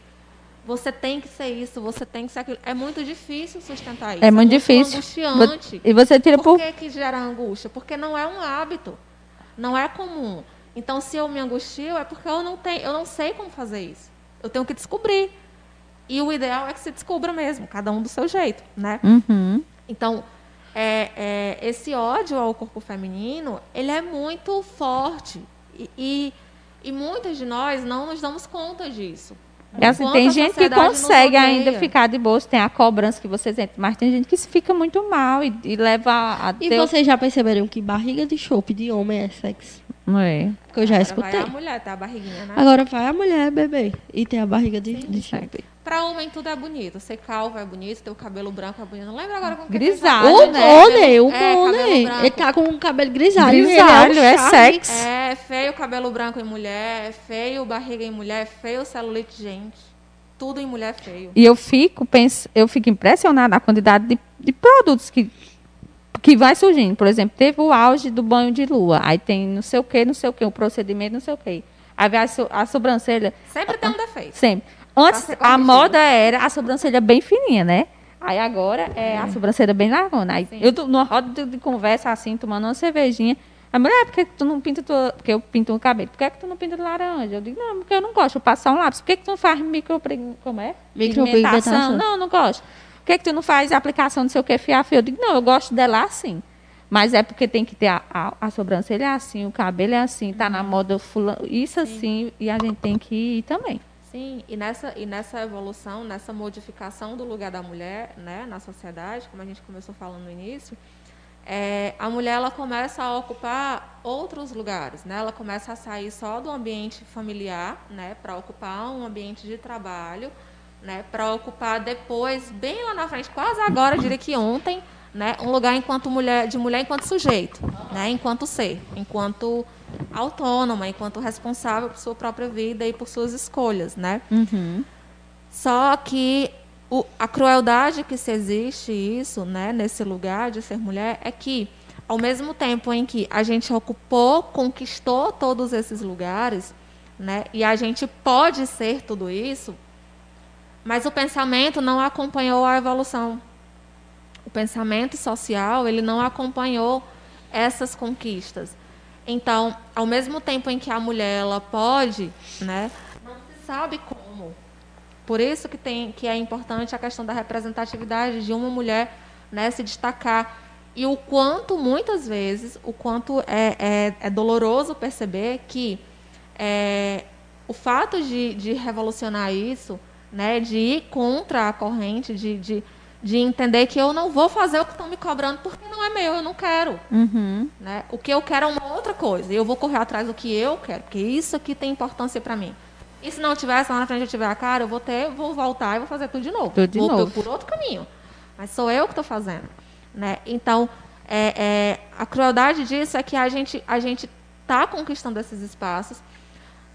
você tem que ser isso, você tem que ser aquilo. É muito difícil sustentar isso. É muito difícil. angustiante. E você tira Por por. que, que gera angústia? Porque não é um hábito, não é comum. Então, se eu me angustio, é porque eu não tenho, eu não sei como fazer isso. Eu tenho que descobrir. E o ideal é que se descubra mesmo, cada um do seu jeito, né? Uhum. Então, é, é, esse ódio ao corpo feminino, ele é muito forte. E, e, e muitas de nós não nos damos conta disso. É assim, tem gente que consegue ainda ficar de boa, tem a cobrança que você sente, mas tem gente que se fica muito mal e, e leva a E ter- vocês já perceberam que barriga de chope de homem é sexo? Não é? Porque eu já Agora escutei. Vai a mulher, tá a barriguinha, né? Agora vai a mulher beber e tem a barriga de, de chope. Pra homem tudo é bonito. Ser calvo é bonito, ter o cabelo branco é bonito. Não lembro agora como que é Grisalho, eles O né? Bonnie, o É. Ele tá com um cabelo grisalho. Grisalho, é charme. sexo. É feio cabelo branco em mulher, é feio barriga em mulher, é feio celulite, gente. Tudo em mulher é feio. E eu fico, pens... eu fico impressionada a quantidade de, de produtos que, que vai surgindo. Por exemplo, teve o auge do banho de lua. Aí tem não sei o que, não sei o que, o procedimento, não sei o que. Aí a, so- a sobrancelha, Sempre tem um defeito. sempre. Antes, a moda era a sobrancelha bem fininha, né? Aí agora é a sobrancelha bem largona. Aí eu tô numa roda de, conversa assim, tomando uma cervejinha. A mulher, por que tu não pinta tua... Porque eu pinto o cabelo. Por que, que tu não pinta de laranja? Eu digo, não, porque eu não gosto. Eu passo só um lápis. Por que, que tu não faz micro... Como é? Micropigmentação. Pigmentação? Não, não gosto. Por que, que tu não faz aplicação não sei o que, fiafio? Eu digo, não, eu gosto dela assim. Mas é porque tem que ter a, a, a sobrancelha é assim, o cabelo é assim, tá na moda fulano, isso assim, e a gente tem que ir também. Sim, e nessa, e nessa evolução, nessa modificação do lugar da mulher né, na sociedade, como a gente começou falando no início, é, a mulher ela começa a ocupar outros lugares. Né? Ela começa a sair só do ambiente familiar né, para ocupar um ambiente de trabalho, né, para ocupar depois, bem lá na frente, quase agora, eu diria que ontem, né, um lugar enquanto mulher, de mulher enquanto sujeito, né, enquanto ser, enquanto autônoma, enquanto responsável por sua própria vida e por suas escolhas, né? Só que o- a crueldade que se existe isso, né, nesse lugar de ser mulher, é que ao mesmo tempo em que a gente ocupou, conquistou todos esses lugares, né, e a gente pode ser tudo isso, Mas o pensamento não acompanhou a evolução. O pensamento social, ele não acompanhou essas conquistas. Então, ao mesmo tempo em que a mulher ela pode, né, não se sabe como. Por isso que tem que é importante a questão da representatividade de uma mulher, né, se destacar e o quanto muitas vezes, o quanto é, é, é doloroso perceber que é, o fato de, de revolucionar isso, né, de ir contra a corrente, de, de de entender que eu não vou fazer o que estão me cobrando porque não é meu, eu não quero. Uhum. Né? O que eu quero é uma outra coisa. Eu vou correr atrás do que eu quero, porque isso aqui tem importância para mim. E se não tivesse lá na frente eu tiver a cara, eu vou ter, vou voltar e vou fazer tudo de novo. Tudo de vou novo. por outro caminho. Mas sou eu que estou fazendo. Né? Então, é, é, a crueldade disso é que a gente a gente está conquistando esses espaços,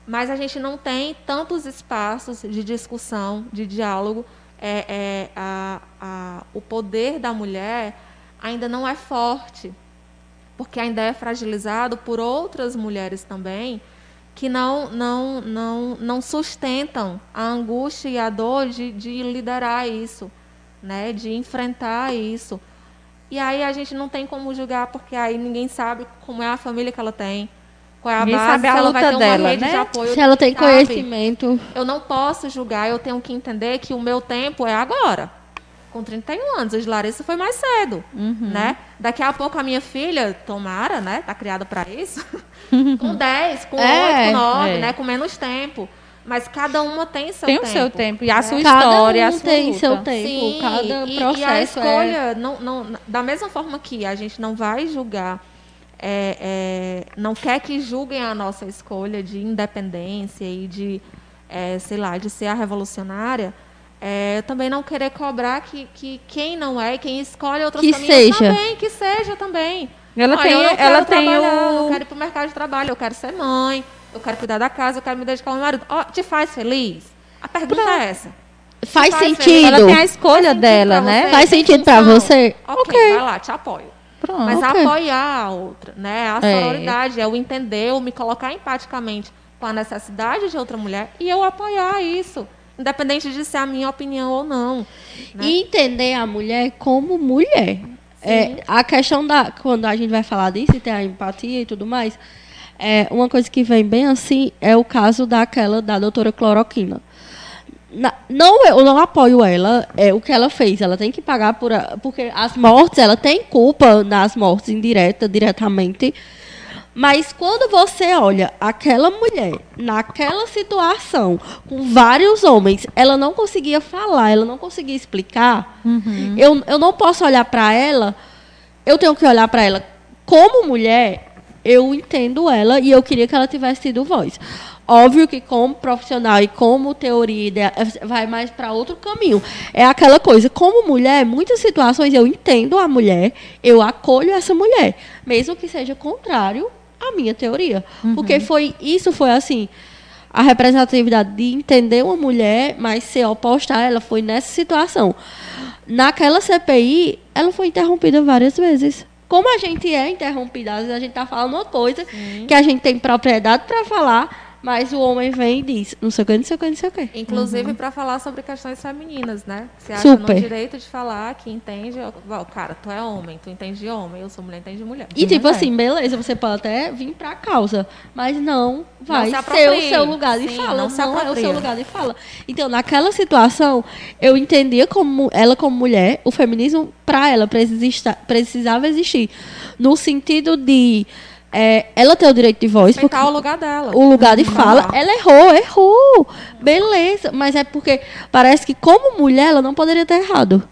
mas a gente não tem tantos espaços de discussão, de diálogo é, é, a, a, o poder da mulher ainda não é forte, porque ainda é fragilizado por outras mulheres também que não, não, não, não sustentam a angústia e a dor de, de liderar isso, né? de enfrentar isso. E aí a gente não tem como julgar, porque aí ninguém sabe como é a família que ela tem, qual é a Ninguém base, sabe a se ela luta vai ter dela, uma rede né? de apoio. Se ela tem sabe? conhecimento. Eu não posso julgar, eu tenho que entender que o meu tempo é agora. Com 31 anos, a de Larissa foi mais cedo, né? Daqui a pouco a minha filha, tomara, né? Tá criada para isso. com 10, com 8, É, com 9, é. né? Com menos tempo. Mas cada uma tem seu Tem tempo. o seu tempo e a né? sua Cada história, um a sua tem luta. seu tempo, Sim, cada e, processo e a é... escolha, não, não, da mesma forma que a gente não vai julgar, é, é, não quer que julguem a nossa escolha de independência e de, é, sei lá, de ser a revolucionária, é, também não querer cobrar que, que quem não é, quem escolhe outros Que caminhos seja. também, que seja também. Ela Olha, tem, eu não quero ela tem o... Eu quero ir para o mercado de trabalho, eu quero ser mãe, eu quero cuidar da casa, eu quero me dedicar ao meu marido. Ó, te faz feliz? A pergunta é essa. Faz Faz sentido. Ela tem a escolha sentido dela, pra né? você? Faz Tem sentido pra você? Ok, Ok. vai lá, te apoio. Pronto. Mas apoiar a outra, né? A É. sororidade, é o entender, o me colocar empaticamente com a necessidade de outra mulher e eu apoiar isso, independente de ser a minha opinião ou não. né? E entender a mulher como mulher. É, a questão da. Quando a gente vai falar disso e ter a empatia e tudo mais, é, uma coisa que vem bem assim é o caso daquela da doutora Cloroquina. Na- não, eu não apoio ela, é o que ela fez. Ela tem que pagar por. a- porque as mortes, ela tem culpa nas mortes indireta, diretamente. Mas quando você olha aquela mulher naquela situação, com vários homens, ela não conseguia falar, ela não conseguia explicar. Eu, eu não posso olhar para ela, eu tenho que olhar para ela como mulher, eu entendo ela e eu queria que ela tivesse tido voz. Óbvio que como profissional e como teoria idea- vai mais para outro caminho. É aquela coisa, como mulher, muitas situações eu entendo a mulher, eu acolho essa mulher, mesmo que seja contrário à minha teoria. Porque foi isso foi assim, a representatividade de entender uma mulher, mas ser oposta a ela foi nessa situação. Naquela CPI, ela foi interrompida várias vezes. Como a gente é interrompida, às vezes a gente está falando uma coisa que a gente tem propriedade para falar, mas o homem vem e diz, não sei o que, não sei o que, não sei o que. Inclusive para falar sobre questões femininas, né? Você acha Super. no direito de falar que entende. ó, Cara, tu é homem, tu entende de homem, eu sou mulher, entende de mulher. E tipo mulher. assim, beleza, você pode até vir pra causa, mas não vai se ser o seu lugar Sim, fala. não Não, se é o seu lugar de fala. Então, naquela situação, eu entendia como ela como mulher, o feminismo pra ela precisa- precisava existir. No sentido de é, ela ter o direito de voz, porque Respeitar o lugar dela. o lugar de fala, ela errou, errou. Beleza, mas é porque parece que como mulher ela não poderia ter errado.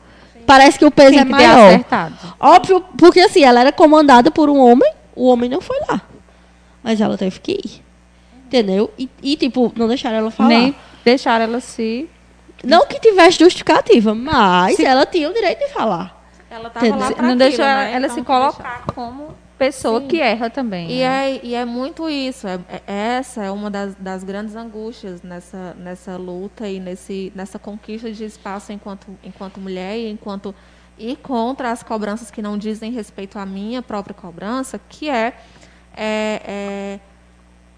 Parece que o peso Tem é maior. acertado. Óbvio, porque assim, ela era comandada por um homem, o homem não foi lá. Mas ela teve que ir. Entendeu? E, e, tipo, não deixaram ela falar. Nem deixar ela se... Não que tivesse justificativa, mas ela tinha o direito de falar. Ela tava lá Entendeu? pra não aquilo, deixou ela, né? ela Então, se colocar como pessoa Sim. que erra também. E né? é, e é muito isso. É, é- essa é uma das, das grandes angústias nessa, nessa luta e nesse, nessa conquista de espaço enquanto, enquanto mulher e enquanto ir contra as cobranças que não dizem respeito à minha própria cobrança, que é, é, é,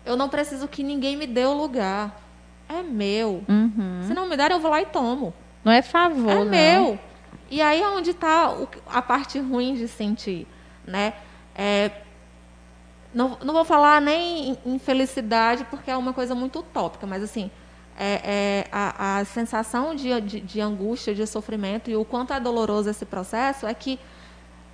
eu não preciso que ninguém me dê o lugar. é meu. Uhum. Se não me der, eu vou lá e tomo. Não é favor, é não. meu. E aí é onde está a parte ruim de sentir, né? É, não, não vou falar nem em- em felicidade, porque é uma coisa muito utópica, mas assim, é, é a, a sensação de, de, de angústia, de sofrimento e o quanto é doloroso esse processo é que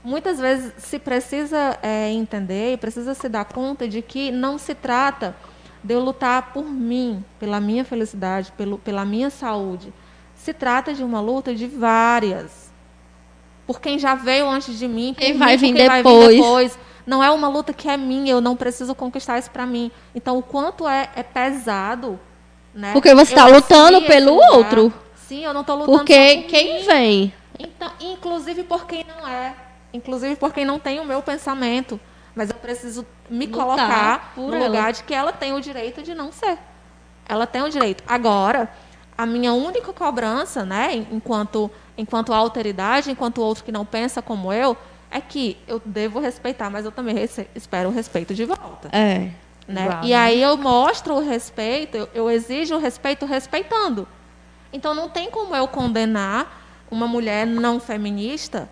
muitas vezes se precisa é, entender e precisa se dar conta de que não se trata de eu lutar por mim, pela minha felicidade, pelo, pela minha saúde. Se trata de uma luta de várias. Por quem já veio antes de mim, Quem vai vir quem vai depois. vir depois. Não é uma luta que é minha, eu não preciso conquistar isso para mim. Então, o quanto é, é pesado, né? Porque você eu tá lutando pelo lugar. outro. Sim, eu não estou lutando Porque por quem mim. vem? Então, inclusive por quem não é. Inclusive por quem não tem o meu pensamento. Mas eu preciso me Lutar colocar por no ela. lugar de que ela tem o direito de não ser. Ela tem o direito. Agora, a minha única cobrança, né, en- enquanto, enquanto alteridade, enquanto outro que não pensa como eu, é que eu devo respeitar, mas eu também espero o respeito de volta. É. Né? E aí eu mostro o respeito, eu, eu exijo o respeito respeitando. Então não tem como eu condenar uma mulher não feminista,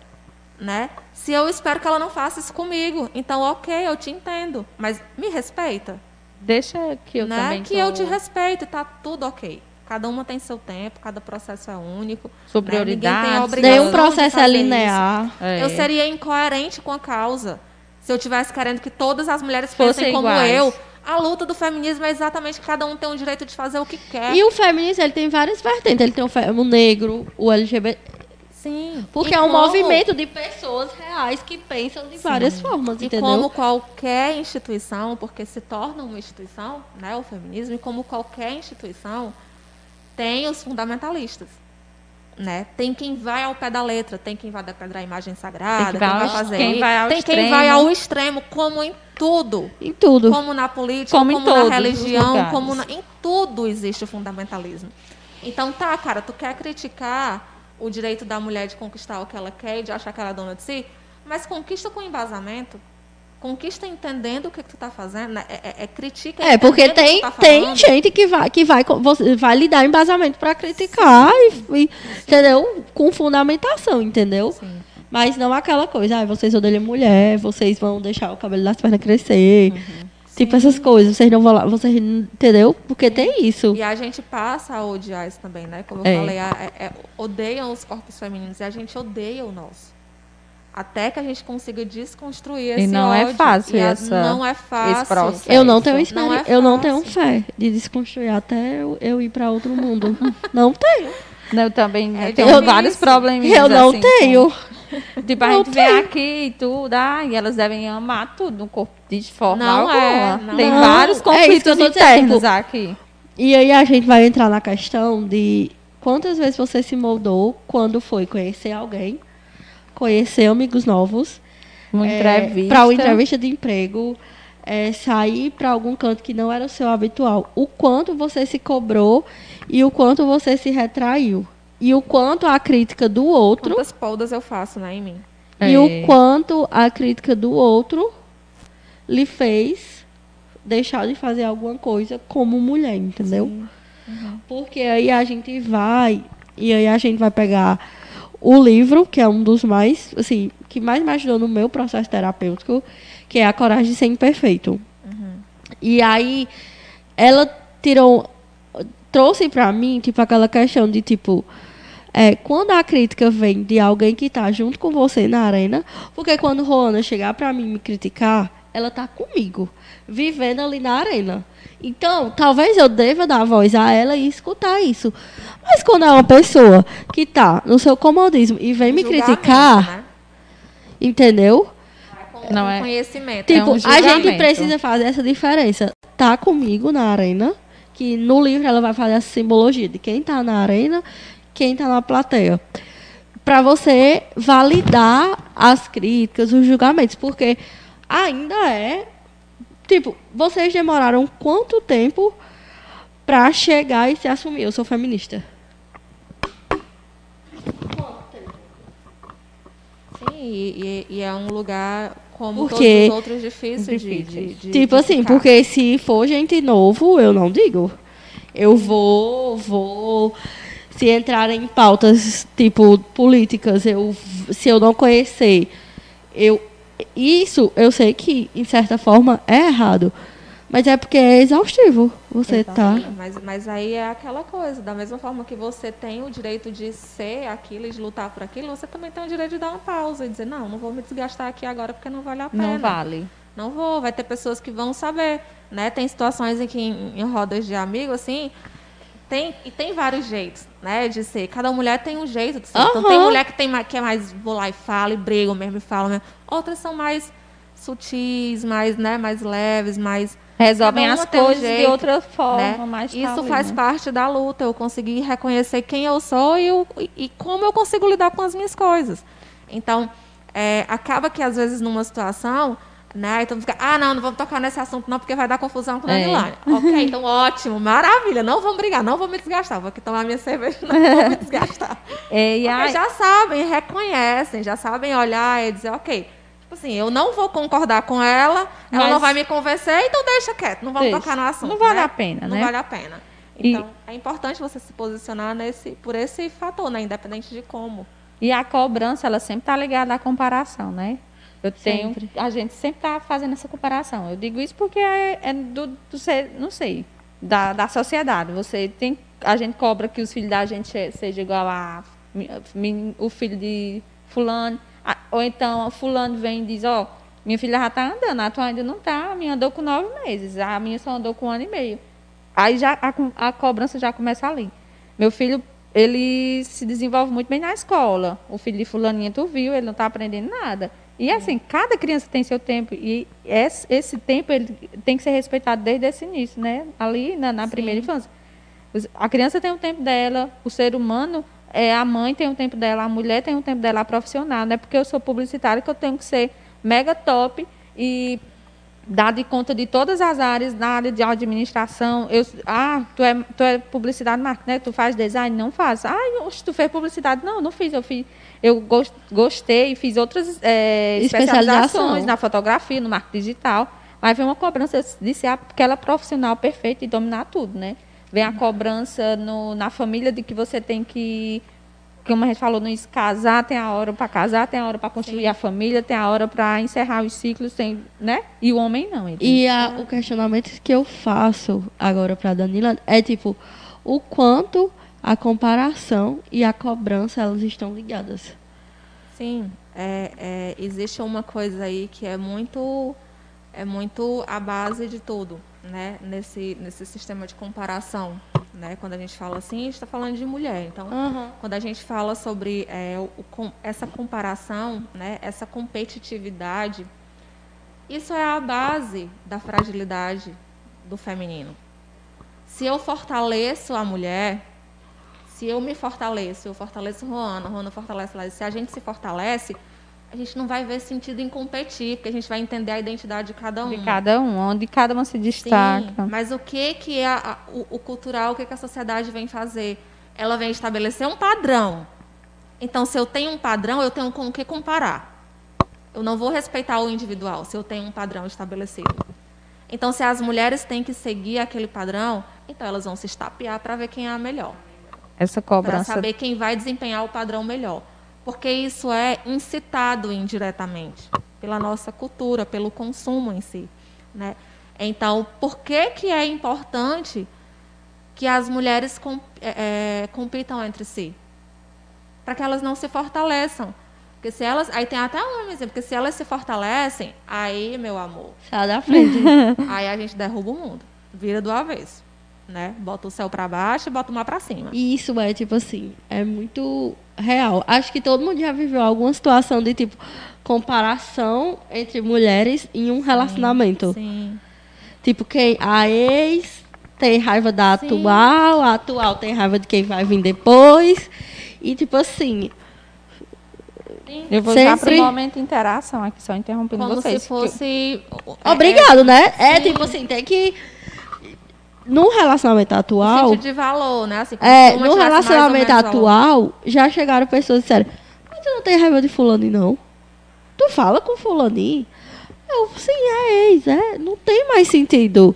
né? Se eu espero que ela não faça isso comigo. Então, ok, eu te entendo, mas me respeita. Deixa que eu né? também Que tô- eu te respeito tá tudo ok. Cada uma tem seu tempo, cada processo é único. Sua né? Prioridade, a obrigação Nenhum processo é linear. É. Eu seria incoerente com a causa. Se eu tivesse querendo que todas as mulheres Fossem fossem como iguais. eu. A luta do feminismo é exatamente que cada um tem o direito de fazer o que quer. E o feminismo, ele tem várias vertentes. Ele tem o, o negro, o LGBT. Sim. Porque E é um como- movimento de pessoas reais que pensam de várias formas, E entendeu? como qualquer instituição, porque se torna uma instituição, né, o feminismo, e como qualquer instituição, tem os fundamentalistas. Né? Tem quem vai ao pé da letra, tem quem vai declarar a imagem sagrada, Tem quem que vai fazer quem vai ao tem quem extremo. vai ao extremo, como em tudo. Em tudo. Como na política, Como como, na religião, como na- em tudo existe o fundamentalismo. Então, tá, cara, tu quer criticar o direito da mulher de conquistar o que ela quer e de achar que ela é dona de si, mas conquista com embasamento. Conquista entendendo o que, que tu tá fazendo. né? É, é, é critica É, porque que tem, tu tá tem gente que vai, que vai, vai lhe dar embasamento pra criticar, e, e- entendeu? Com fundamentação, entendeu? Sim. Mas não aquela coisa, ah, vocês odeiam mulher, vocês vão deixar o cabelo das pernas crescer. Tipo essas coisas, vocês não vão lá, vocês, entendeu? Porque tem isso. E a gente passa a odiar isso também, né? Como eu É. falei, a- é- é- odeiam os corpos femininos e a gente odeia o nosso. Até que a gente consiga desconstruir E esse não é ódio. fácil E a- essa- não é fácil. processo. Eu não tenho não experiência, é eu não tenho fácil. fé de desconstruir até eu, eu ir pra outro mundo. não tenho. Eu também É tenho vários problemas. Eu não assim, tenho. com- Tipo, a Não gente vem tenho. aqui e tudo, ah, e elas devem amar tudo no corpo de forma Não alguma. é, não Tem é. vários Não, é eu conflitos dizendo, internos tipo, aqui. E aí a gente vai entrar na questão de quantas vezes você se moldou quando foi conhecer alguém, conhecer amigos novos, Uma é, entrevista. para uma entrevista de emprego, é, sair para algum canto que não era o seu habitual. O quanto você se cobrou e o quanto você se retraiu. E o quanto a crítica do outro Quantas poldas eu faço, né, em mim? e É. o quanto a crítica do outro lhe fez deixar de fazer alguma coisa como mulher, entendeu? Porque aí a gente vai e aí a gente vai pegar o livro, que é um dos mais, assim, que mais me ajudou no meu processo terapêutico, que é A Coragem de Ser Imperfeito. E aí ela tirou trouxe pra mim, tipo, aquela questão de tipo é, quando a crítica vem de alguém que tá junto com você na arena, porque quando Roana chegar pra mim me criticar, ela tá comigo, vivendo ali na arena. Então, talvez eu deva dar voz a ela e escutar isso. Mas quando é uma pessoa que tá no seu comodismo e vem me criticar, né? entendeu? Com Não é- conhecimento. Tipo, um a gente precisa fazer essa diferença. Tá comigo na arena, que no livro ela vai fazer essa simbologia de quem tá na arena, quem tá na plateia. Pra você validar as críticas, os julgamentos, porque ainda é tipo, vocês demoraram quanto tempo pra chegar e se assumir? Eu sou feminista. Sim, e, e- e é um lugar, como Porque- todos os outros, difícil de, de, de Tipo de assim, ficar. porque se for gente novo, eu não digo. Eu vou, vou. Se entrar em pautas tipo políticas, eu, se eu não conhecer, eu isso eu sei que em certa forma é errado, mas é porque é exaustivo. Você tá. Mas, mas aí é aquela coisa, da mesma forma que você tem o direito de ser aquilo e de lutar por aquilo, você também tem o direito de dar uma pausa e dizer, não, não vou me desgastar aqui agora porque não vale a pena. Não vale. Não vou, vai ter pessoas que vão saber, né? Tem situações em que em, em rodas de amigos, assim, tem, e tem vários jeitos, né, de ser. Cada mulher tem um jeito de ser. Então tem mulher que, tem, que é mais, vou lá e falo, e brigo mesmo, e falo mesmo. Outras são mais sutis, mais, né, mais leves, mais... Resolvem as coisas de jeito, outra forma, né? mas tá Isso faz né? parte da luta. Eu consegui reconhecer quem eu sou e, o- e- e como eu consigo lidar com as minhas coisas. Então, é, acaba que às vezes numa situação, né? Então fica, ah, não, não vamos tocar nesse assunto não, porque vai dar confusão com a É. Ok, então ótimo, maravilha. Não vamos brigar, não vou me desgastar. Vou aqui tomar minha cerveja, não vou me desgastar. É, e aí, já sabem, reconhecem, já sabem olhar e dizer, ok. Tipo assim, eu não vou concordar com ela, ela Mas- não vai me convencer, então deixa quieto, não vamos Deixa. tocar no assunto. Não vale né? a pena, Não né? vale a pena. E- Então, é importante você se posicionar nesse, por esse fator, né? Independente de como. E a cobrança, ela sempre está ligada à comparação, né? Eu tenho, Sempre. a gente sempre está fazendo essa comparação. Eu digo isso porque é, é do, do ser, não sei, da, da sociedade. Você tem, a gente cobra que os filhos da gente se- seja igual a o filho de fulano, ou então fulano vem e diz, ó, minha filha já está andando, a tua ainda não está, a minha andou com nove meses, a minha só andou com um ano e meio. Aí já a, a cobrança já começa ali. Meu filho, ele se desenvolve muito bem na escola. O filho de fulaninha, tu viu, ele não está aprendendo nada. E assim, cada criança tem seu tempo e esse, esse tempo ele tem que ser respeitado desde esse início, né? Ali na, na primeira infância. A criança tem o tempo dela, o ser humano, é, a mãe tem o tempo dela, a mulher tem o tempo dela, a profissional. Não é porque eu sou publicitária que eu tenho que ser mega top e dar de conta de todas as áreas, na área de administração. Eu, ah, tu é, tu é publicidade, marketing, né? Tu faz design? Não faço. Ah, tu fez publicidade? Não, não fiz. Eu fiz. Eu gos- gostei, fiz outras é, especializações na fotografia, no marketing digital. Mas vem uma cobrança de ser aquela profissional perfeita e dominar tudo, né? Vem a cobrança no, na família de que você tem que, como a gente falou no isso, casar, tem a hora para casar, tem a hora para construir a família, tem a hora para encerrar os ciclos, tem, né? E o homem não. Ele E a- o questionamento que eu faço agora para Danila é tipo o quanto a comparação e a cobrança elas estão ligadas. Sim, é, é, existe uma coisa aí que é muito é muito a base de tudo, né? Nesse nesse sistema de comparação, né? Quando a gente fala assim, a gente está falando de mulher. Então, quando a gente fala sobre é, o- com- essa comparação, né? Essa competitividade, isso é a base da fragilidade do feminino. Se eu fortaleço a mulher, se eu me fortaleço, eu fortaleço Juana, Juana fortalece Laís, se a gente se fortalece, a gente não vai ver sentido em competir, porque a gente vai entender a identidade de cada um. de cada um, onde cada um se destaca. Sim, mas o que que é a- o, o cultural, o que, que a sociedade vem fazer? Ela vem estabelecer um padrão. Então, se eu tenho um padrão, eu tenho com o que comparar. Eu não vou respeitar o individual se eu tenho um padrão estabelecido. Então, se as mulheres têm que seguir aquele padrão, então elas vão se estapear para ver quem é a melhor Essa para cobrança. saber quem vai desempenhar o padrão melhor. Porque isso é incitado indiretamente pela nossa cultura, pelo consumo em si. Né? Então, por que, que é importante que as mulheres com- é, é, compitam entre si? Para que elas não se fortaleçam. Porque se elas. Aí tem até um exemplo, porque se elas se fortalecem, aí, meu amor, Sai da frente. aí a gente derruba o mundo. Vira do avesso. Né? Bota o céu para baixo e bota o mar para cima. E isso é, tipo assim, é muito real. Acho que todo mundo já viveu alguma situação de, tipo, comparação entre mulheres em um relacionamento. Sim. Tipo, quem a ex tem raiva da Sim. atual, a atual tem raiva de quem vai vir depois. E, tipo assim, Eu vou já para Sempre- o momento de interação aqui, só interrompendo Como vocês. se fosse. é, obrigado, né? É, sim. tipo assim, tem que. No relacionamento atual. sentido de valor, né? Assim, É, uma no relacionamento menos valor. atual, já chegaram pessoas e disseram, mas tu não tem raiva de fulaninho, não? Tu fala com fulaninho? Eu, sim, é ex, é. Não tem mais sentido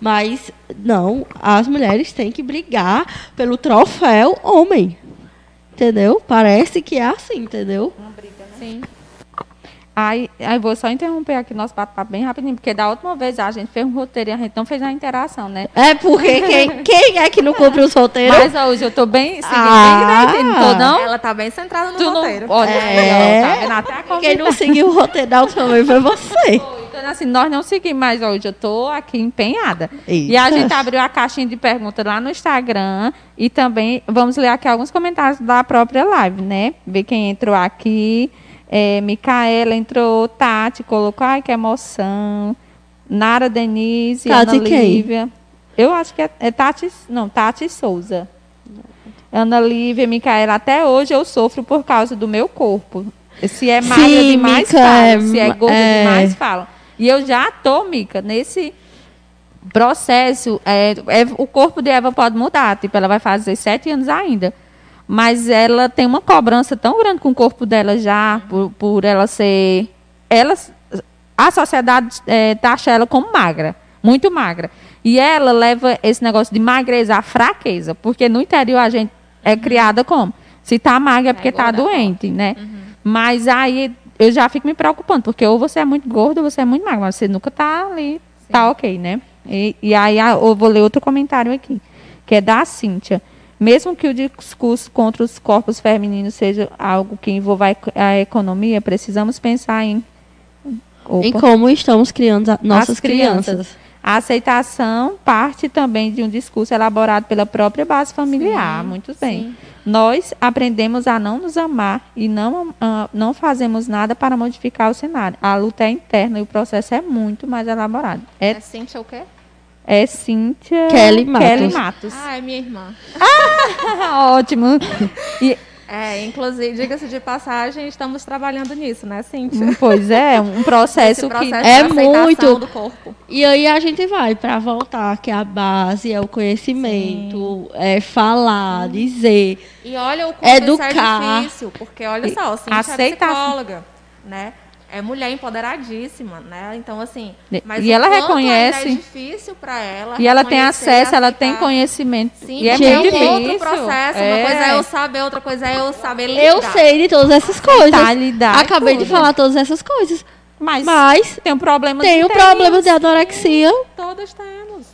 Mas não, as mulheres têm que brigar pelo troféu homem. Entendeu? Parece que é assim, entendeu? Sim. Aí, aí vou só interromper aqui nosso bate-papo bem rapidinho, porque da última vez a gente fez um roteiro e a gente não fez a interação, né? É porque quem, quem é que não cumpre os roteiros? Mas hoje eu tô bem seguindo Ah. bem direitinho, não tô não? Ela tá bem centrada no Tu não, roteiro. olha, É. ó, tá vendo? Até a Quem não seguiu o roteiro da última vez foi você. Então, assim, nós não seguimos, mas hoje eu tô aqui empenhada. E Eita. a gente abriu a caixinha de perguntas lá no Instagram e também vamos ler aqui alguns comentários da própria live, né? Ver quem entrou aqui. É, Micaela entrou, Tati colocou, ai que emoção. Nara Denise, Tati Ana quem? Lívia. Eu acho que é, é Tati, não, Tati Souza. Ana Lívia, Micaela, até hoje eu sofro por causa do meu corpo. Se é magra Sim, demais, Mica, fala. é Se é gorda é. demais, fala. E eu já tô, Mica, nesse processo. é, é, o corpo de Eva pode mudar. Tipo, ela vai fazer sete anos ainda. Mas ela tem uma cobrança tão grande com o corpo dela já, por, por ela ser. Ela, a sociedade é, taxa ela como magra, muito magra. E ela leva esse negócio de magreza à fraqueza, porque no interior a gente é criada como? Se tá magra é porque tá doente, né? Mas aí eu já fico me preocupando, porque ou você é muito gordo ou você é muito magro, mas você nunca tá ali, tá ok, né? E, e aí a- eu vou ler outro comentário aqui, que é da Cíntia. Mesmo que o discurso contra os corpos femininos seja algo que envolva a eco- a economia, precisamos pensar em. Opa. Em como estamos criando nossas As crianças. crianças. A aceitação parte também de um discurso elaborado pela própria base familiar. Muito bem. sim. Nós aprendemos a não nos amar e não, ah, não fazemos nada para modificar o cenário. A luta é interna e o processo é muito mais elaborado. É, É, Cíntia o quê? É Cíntia Kelly Matos. Kelly Matos. Ah, é minha irmã. Ótimo. E, É, inclusive, diga-se de passagem, estamos trabalhando nisso, né, Cíntia? hum, pois é, um processo, processo que. É muito. do corpo. E aí a gente vai para voltar, que a base é o conhecimento, é falar, dizer. E olha o quanto Educar. isso é difícil, porque olha só, Cíntia é psicóloga, né? É mulher empoderadíssima, né? Então, assim... E- Mas e ela reconhece. É difícil para ela E ela tem acesso, ela tem conhecimento. Sim, e é muito é um difícil. outro processo. É. Uma coisa é eu saber, outra coisa é eu saber lidar. Eu sei de todas essas coisas. Tá, lidar, Acabei de tudo. falar todas essas coisas. Mas, Mas tem um problema tem o problema de anorexia, Todas temos.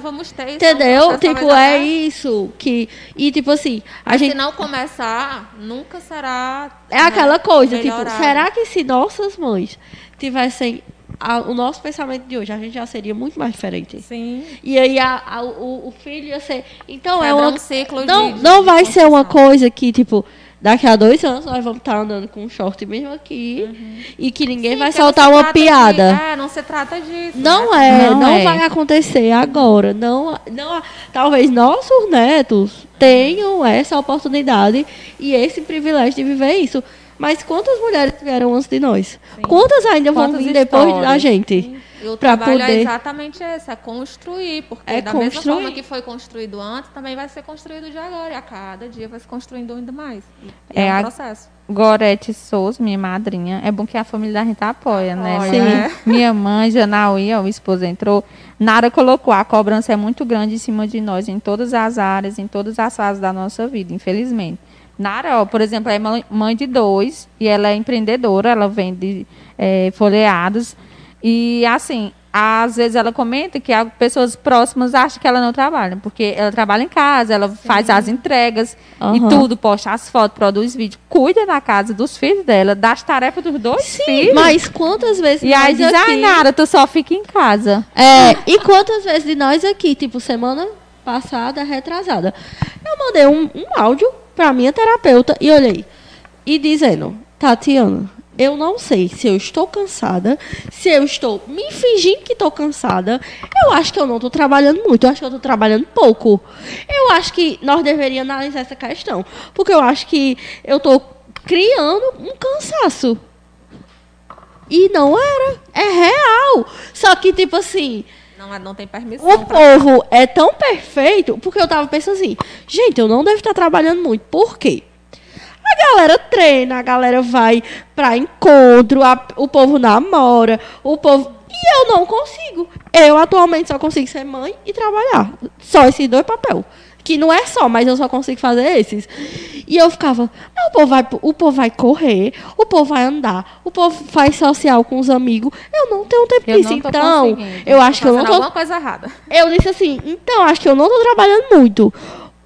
Vamos ter isso. entendeu? Tipo, é isso. Que, e tipo assim, a Mas gente. Se não começar, nunca será. É aquela coisa, tipo, será que se nossas mães tivessem a- o nosso pensamento de hoje, a gente já seria muito mais diferente. Sim. E aí a- a- o, o filho ia ser. Então é uma. um ciclo de- não de- não de vai ser uma coisa que, tipo, daqui a dois anos nós vamos estar andando com um short mesmo aqui e que ninguém Sim, vai soltar uma trata de- piada. é, não se trata disso. Não né? é, Não não, é. vai acontecer agora. Não, não, talvez nossos netos tenham essa oportunidade e esse privilégio de viver isso. Mas quantas mulheres vieram antes de nós? Quantas ainda vão Quantas vir depois da gente? E o trabalho é poder- exatamente esse, é construir. Porque É da mesma construir. forma que foi construído antes, também vai ser construído de agora. E a cada dia vai se construindo ainda mais. E É é, um a- processo. Gorete Souza, minha madrinha. É bom que a família da gente apoia, né? Apoia, Minha- né? Minha mãe, Janaui, ó, o esposo entrou. Nara colocou, a cobrança é muito grande em cima de nós, em todas as áreas, em todas as fases da nossa vida, infelizmente. Nara, ó, por exemplo, é mãe- mãe de dois e ela é empreendedora, ela vende é, folheados. E, assim, às vezes ela comenta que as pessoas próximas acham que ela não trabalha, porque ela trabalha em casa, ela faz as entregas e Aham. tudo, posta as fotos, produz vídeo, cuida da casa dos filhos dela, das tarefas dos dois filhos. Mas quantas vezes E aí diz, aqui... ai, Nara, tu só fica em casa. É, e quantas vezes de nós aqui, tipo, semana passada, retrasada, eu mandei um, um áudio pra minha terapeuta e olhei. E dizendo, Tatiana, eu não sei se eu estou cansada, se eu estou me fingindo que estou cansada. Eu acho que eu não estou trabalhando muito, eu acho que eu estou trabalhando pouco. Eu acho que nós deveríamos analisar essa questão. Porque eu acho que eu estou criando um cansaço. E não era. É real. Só que, tipo assim, Não, não tem permissão. o povo é tão perfeito, porque eu tava pensando assim, gente, eu não devo estar trabalhando muito. Por quê? A galera treina, a galera vai pra encontro, a- o povo namora, o povo. E eu não consigo. Eu atualmente só consigo ser mãe e trabalhar. Só esses dois papéis. Que não é só, mas eu só consigo fazer esses. E eu ficava, "Mas o povo, vai, o povo vai correr, o povo vai andar, o povo faz social com os amigos. Eu não tenho tempo Eu disso. Então, eu acho que eu não tô alguma coisa errada. eu disse assim, então, acho que eu não tô trabalhando muito.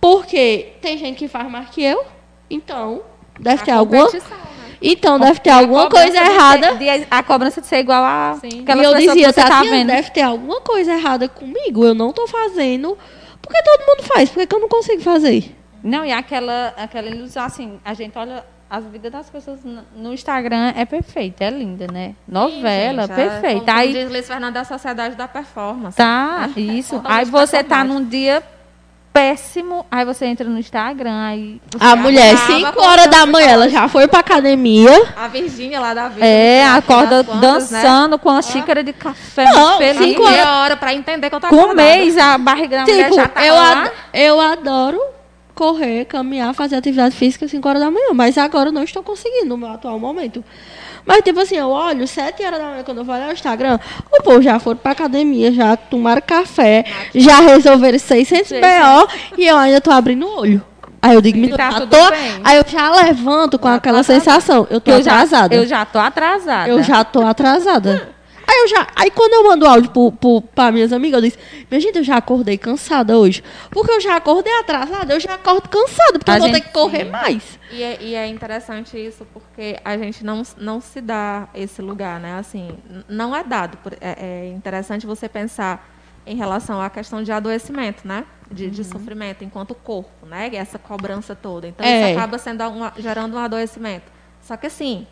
Porque tem gente que faz mais que eu. Então, deve ter A alguma. competição, né? Então, deve ter A alguma coisa ser- errada. de- a cobrança de ser igual a Sim. e eu dizia, que você tá Tatiana, vendo. deve ter alguma coisa errada comigo. Eu não tô fazendo. Porque todo mundo faz. Por que eu não consigo fazer? Não, e aquela, aquela ilusão, assim, a gente olha as vidas das pessoas no- Instagram é perfeita, é linda, né? Novela, Sim, gente, é, perfeita. Como, Aí diz Luiz Fernando, da sociedade da performance. tá, isso. Aí você tá num dia péssimo, aí você entra no Instagram, aí A mulher, acaba 5 com horas da manhã, ela já foi pra academia. A Virgínia lá da vida. É, acorda né? dançando com a xícara de café, Não, feliz. cinco Meia hora pra entender que eu tô Com um mês, a barriga da mulher Tipo, já tá eu, lá. ad- eu adoro correr, caminhar, fazer atividade física às 5 horas da manhã. Mas agora eu não estou conseguindo no meu atual momento. Mas, tipo assim, eu olho 7 horas da manhã quando eu vou olhar o Instagram, o povo já foram pra academia, já tomaram café, já resolveram 600 BO e eu ainda tô abrindo o olho. Aí eu digo, E menina, tá já tô- aí eu já levanto com Já aquela tá sensação, eu tô eu já, atrasada. eu já tô atrasada. Eu já tô atrasada. Aí, eu já, aí quando eu mando áudio pro, pro, pra minhas amigas, eu disse, minha gente, eu já acordei cansada hoje. Porque eu já acordei atrasada, eu já acordo cansada, porque A eu vou gente- ter que correr mais. E é, e é interessante isso porque a gente não, não se dá esse lugar, né? Assim, não é dado. por- é, é interessante você pensar em relação à questão de adoecimento, né? De, de sofrimento enquanto corpo, né? Essa cobrança toda. Então, É. isso acaba sendo uma- gerando um adoecimento. Só que, assim,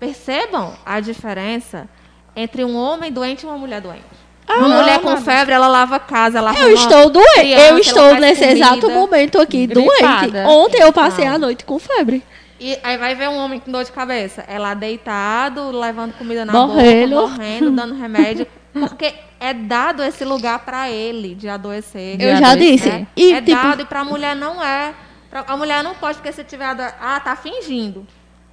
percebam a diferença entre um homem doente e uma mulher doente. uma não, mulher com febre, ela lava a casa, ela Eu estou doente. criança, Eu estou nesse comida. exato momento aqui Gripada. doente. Ontem eu passei Não. a noite com febre. E aí vai ver um homem com dor de cabeça. É lá deitado, levando comida na Morrendo. boca, morrendo, dando remédio. Porque é dado esse lugar pra ele de adoecer. De Eu já adoecer. disse. né? E, é tipo, dado e pra mulher não é. Pra- A mulher não pode, porque se tiver. Ah, tá fingindo.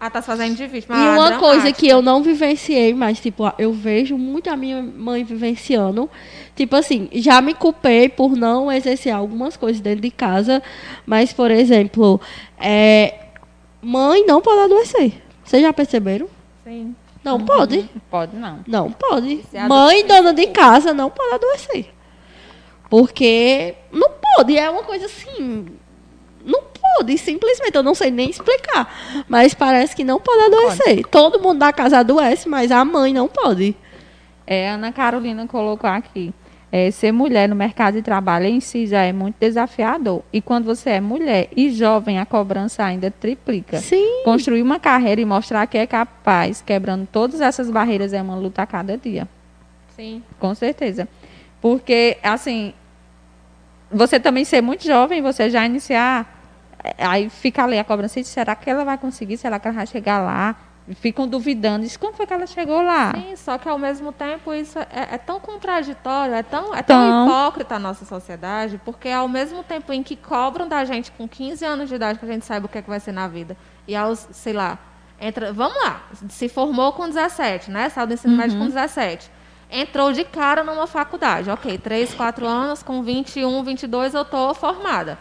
Ah, tá se fazendo de vítima. E Ah, uma coisa dramático. que eu não vivenciei, mas, tipo, eu vejo muito a minha mãe vivenciando. Tipo assim, já me culpei por não exercer algumas coisas dentro de casa. Mas, por exemplo, é, mãe não pode adoecer. Vocês já perceberam? Sim. Não pode. Pode não. Não pode. Se Mãe, dona de casa, não pode adoecer. Porque não pode. É uma coisa assim. Pode, simplesmente. Eu não sei nem explicar. Mas parece que não pode adoecer. Todo mundo da casa adoece, mas a mãe não pode. É, Ana Carolina colocou aqui. É, ser mulher no mercado de trabalho em si já é muito desafiador. E quando você é mulher e jovem, a cobrança ainda triplica. Sim. Construir uma carreira e mostrar que é capaz, quebrando todas essas barreiras, é uma luta a cada dia. Sim. Com certeza. Porque, assim, você também ser muito jovem, você já iniciar, aí fica ali a cobrança, e será que ela vai conseguir? Será que ela vai chegar lá? Ficam duvidando, diz, como foi que ela chegou lá? Sim, só que ao mesmo tempo isso é, é tão contraditório, é tão, é tão Tão. hipócrita a nossa sociedade, porque ao mesmo tempo em que cobram da gente com 15 anos de idade que a gente saiba o que, é que vai ser na vida, e aos, sei lá, entra, vamos lá, se formou com 17, né? Saiu do ensino médio com 17. Entrou de cara numa faculdade, ok, 3, 4 anos, com 21, 22 eu tô formada.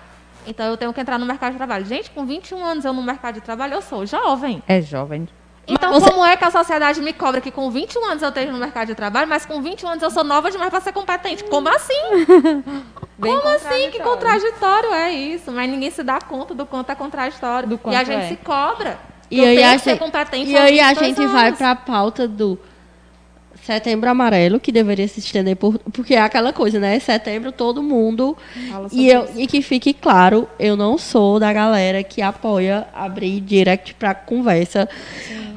Então eu tenho que entrar no mercado de trabalho. Gente, com 21 anos eu no mercado de trabalho, eu sou jovem. É jovem. Então, você- como é que a sociedade me cobra que com 21 anos eu esteja no mercado de trabalho, mas com 21 anos eu sou nova demais para ser competente? Como assim? Como assim? Que contraditório. é isso? Mas ninguém se dá conta do quanto é contraditório. Do e quanto a gente é. se cobra. E aí a gente- E aí a 22 gente vai anos. para a pauta do Setembro Amarelo, que deveria se estender por. Porque é aquela coisa, né? Setembro todo mundo. E, eu, isso. e que fique claro, eu não sou da galera que apoia abrir direct para conversa.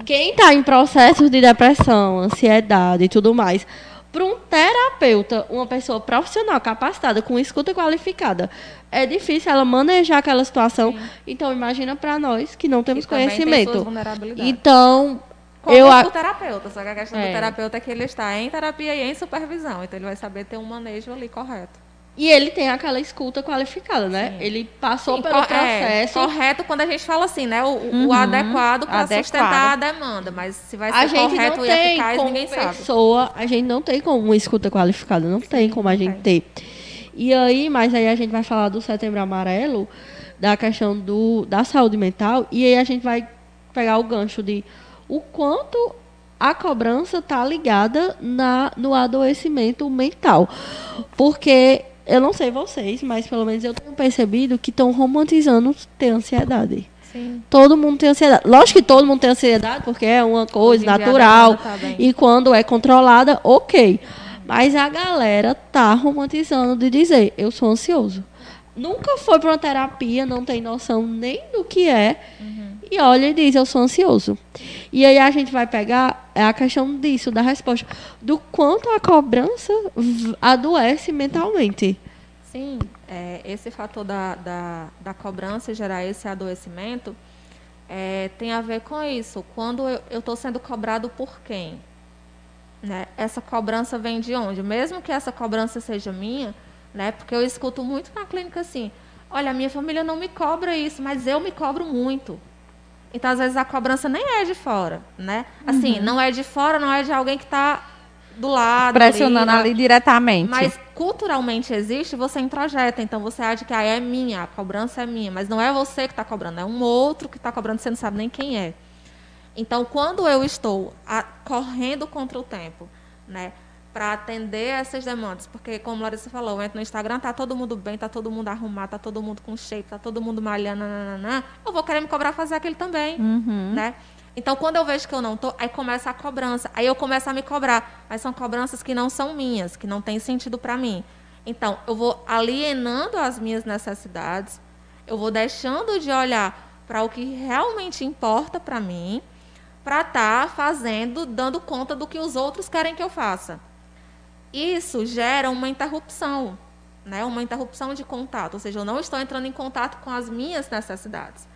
Quem está em processos de depressão, ansiedade e tudo mais, para um terapeuta, uma pessoa profissional capacitada, com escuta qualificada, é difícil ela manejar aquela situação. Então, imagina para nós que não temos E tem suas conhecimento. vulnerabilidades. Então, Como eu. o a- terapeuta, só que a questão É. do terapeuta é que ele está em terapia e em supervisão. Então ele vai saber ter um manejo ali correto. E ele tem aquela escuta qualificada, né? Sim. Ele passou Sim, pelo co- é, processo. correto quando a gente fala assim, né? O, o- o Uhum, adequado para sustentar a demanda. Mas se vai ser a gente correto não e tem eficaz, como ninguém sabe. pessoa, a gente não tem como uma escuta qualificada, não tem como a gente ter. E aí, mas aí a gente vai falar do Setembro Amarelo, da questão do, da saúde mental, e aí a gente vai pegar o gancho de o quanto a cobrança está ligada na, no adoecimento mental. Porque, eu não sei vocês, mas pelo menos eu tenho percebido que estão romantizando ter ansiedade. Sim. Todo mundo tem ansiedade. Lógico que todo mundo tem ansiedade, porque é uma coisa natural. tá e quando é controlada, ok. Mas a galera tá romantizando de dizer, eu sou ansioso. Nunca foi para uma terapia, não tem noção nem do que é. E olha e diz, eu sou ansioso. E aí a gente vai pegar é a questão disso, da resposta. Do quanto a cobrança adoece mentalmente. Sim, é, esse fator da, da, da cobrança gerar esse adoecimento é, tem a ver com isso. Quando eu estou sendo cobrado por quem? Né? Essa cobrança vem de onde? Mesmo que essa cobrança seja minha, né? porque eu escuto muito na clínica assim: olha, minha família não me cobra isso, mas eu me cobro muito. Então, às vezes, a cobrança nem é de fora. Né? Assim, não é de fora, não é de alguém que está do lado. Pressionando ali, ali diretamente. mas culturalmente existe, você introjeta. Então você acha que ah, é minha, a cobrança é minha. Mas não é você que está cobrando, é um outro que está cobrando, você não sabe nem quem é. Então, quando eu estou a- correndo contra o tempo, né, para atender essas demandas, porque como Larissa falou, eu entro no Instagram, tá todo mundo bem, tá todo mundo arrumado, tá todo mundo com shape, tá todo mundo malhando, nananana, eu vou querer me cobrar fazer aquele também, né? Então, quando eu vejo que eu não tô, aí começa a cobrança, aí eu começo a me cobrar, mas são cobranças que não são minhas, que não têm sentido para mim. Então, eu vou alienando as minhas necessidades, eu vou deixando de olhar para o que realmente importa para mim, para estar fazendo, dando conta do que os outros querem que eu faça. Isso gera uma interrupção, né? uma interrupção de contato, ou seja, eu não estou entrando em contato com as minhas necessidades.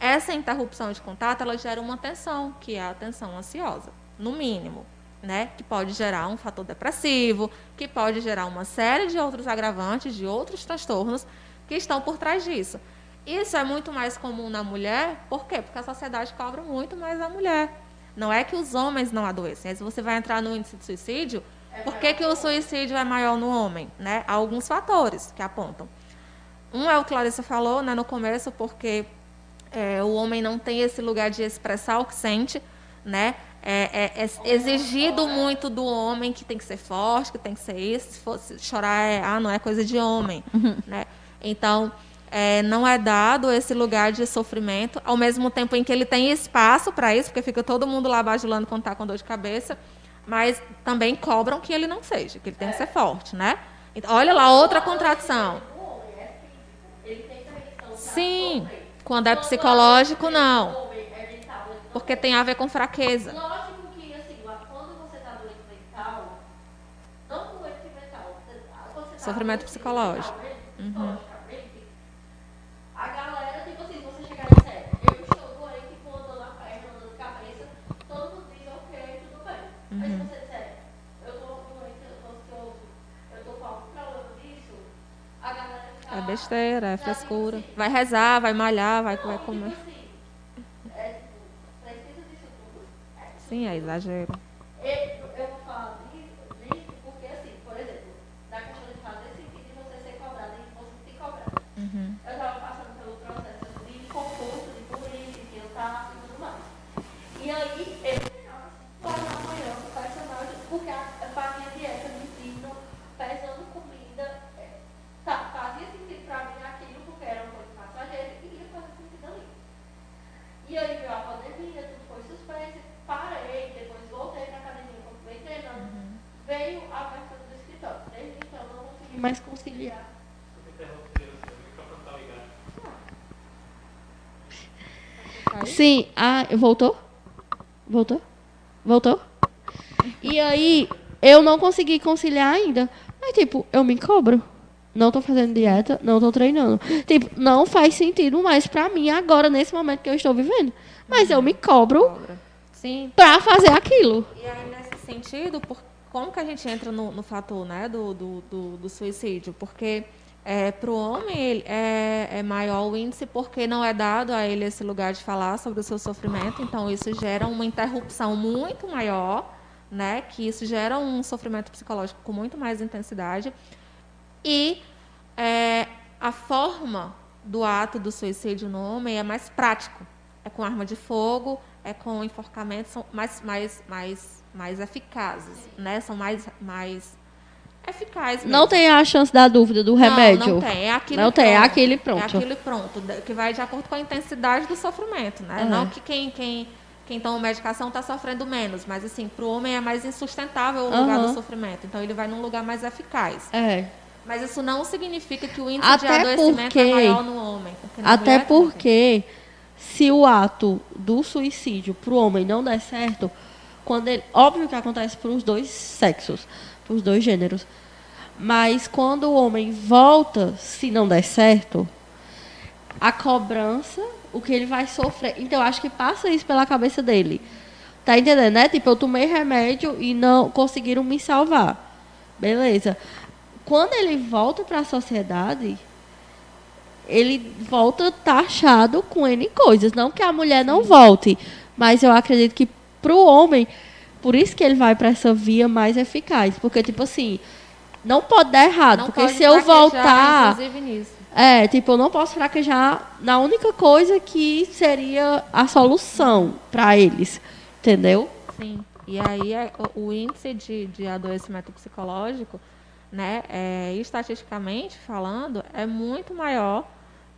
Essa interrupção de contato, ela gera uma tensão, que é a tensão ansiosa, no mínimo, né? Que pode gerar um fator depressivo, que pode gerar uma série de outros agravantes, de outros transtornos que estão por trás disso. Isso é muito mais comum na mulher, por quê? Porque a sociedade cobra muito mais da mulher. Não é que os homens não adoecem. Aí, se você vai entrar no índice de suicídio, por que, que o suicídio é maior no homem? Né? Há alguns fatores que apontam. Um é o que a Larissa falou né, no começo, porque é, o homem não tem esse lugar de expressar o que sente, né? É, é- é exigido muito do homem que tem que ser forte, que tem que ser isso. Se fosse chorar, é, ah, não é coisa de homem, né? Então, é, não é dado esse lugar de sofrimento, ao mesmo tempo em que ele tem espaço para isso, porque fica todo mundo lá bajulando quando está com dor de cabeça, mas também cobram que ele não seja, que ele tem que ser forte, né? Então, olha lá, outra contradição. Sim, quando é psicológico, não. Porque tem a ver com fraqueza. Lógico que, assim, quando você está doente mental, não doente mental, quando você tá Sofrimento doente psicológico. psicologicamente, a galera, tipo assim, você chegar e disser, eu estou doente com dor na perna, dor de cabeça, todo mundo diz, ok, tudo bem. Mas se você disser, eu estou doente, eu estou ansioso, eu estou com algum problema disso, a galera fica... É besteira, é frescura. Vai rezar, vai malhar, vai, vai comer. Sim, é exagero. Eu, eu vou falar disso, disso porque, assim, por exemplo, da questão de fazer sentido de você ser cobrado e de você se cobrar. Eu estava passando pelo processo de concurso, de polícia, que eu estava e tudo mais. E aí, eu treinava às 4 da manhã com personal, porque a, a minha dieta me ensina, pesando comida, é, tá, fazia sentido para mim aquilo, porque era uma coisa passageira e ia fazer sentido ali. E aí veio a pandemia, tudo foi suspenso, parei, depois voltei pra academia, continuei treinando. Veio a abertura do escritório. Desde então eu não consegui mais conciliar. Sim, ah, voltou? Voltou? Voltou? E aí, eu não consegui conciliar ainda. Mas, tipo, eu me cobro. Não tô fazendo dieta, não tô treinando. Tipo, não faz sentido mais pra mim agora, nesse momento que eu estou vivendo. Mas eu me cobro Sim. pra fazer aquilo. E aí, nesse sentido, por, como que a gente entra no, no fator né, do, do, do, do suicídio? Porque é, para o homem ele é, é, maior o índice porque não é dado a ele esse lugar de falar sobre o seu sofrimento, então isso gera uma interrupção muito maior, né, que isso gera um sofrimento psicológico com muito mais intensidade. E é, a forma do ato do suicídio no homem é mais prático. É com arma de fogo, é com enforcamento, são mais, mais, mais, mais eficazes, né? São mais, mais eficazes. Não tem a chance da dúvida do remédio. Não, não tem. É aquele não pronto. tem, é aquele pronto. É aquele pronto, que vai de acordo com a intensidade do sofrimento, né? Não que quem, quem, quem toma medicação está sofrendo menos, mas assim, para o homem é mais insustentável o lugar Uhum. do sofrimento. Então ele vai num lugar mais eficaz. É. Mas isso não significa que o índice Até de adoecimento é porque- maior no homem. porque Até porque se o ato do suicídio pro homem não der certo, quando ele, óbvio que acontece para os dois sexos, para os dois gêneros. Mas quando o homem volta, se não der certo, a cobrança, o que ele vai sofrer. Então acho que passa isso pela cabeça dele. Tá entendendo, né? Tipo, eu tomei remédio e não conseguiram me salvar. Beleza. Quando ele volta para a sociedade, ele volta taxado com N coisas. Não que a mulher não volte, mas eu acredito que pro homem, por isso que ele vai para essa via mais eficaz. Porque, tipo assim, não pode dar errado. Não porque se eu voltar. Inclusive nisso. É, tipo, eu não posso fraquejar na única coisa que seria a solução para eles. Entendeu? Sim. E aí é, o- o índice de, de adoecimento psicológico, né, é, estatisticamente falando, é muito maior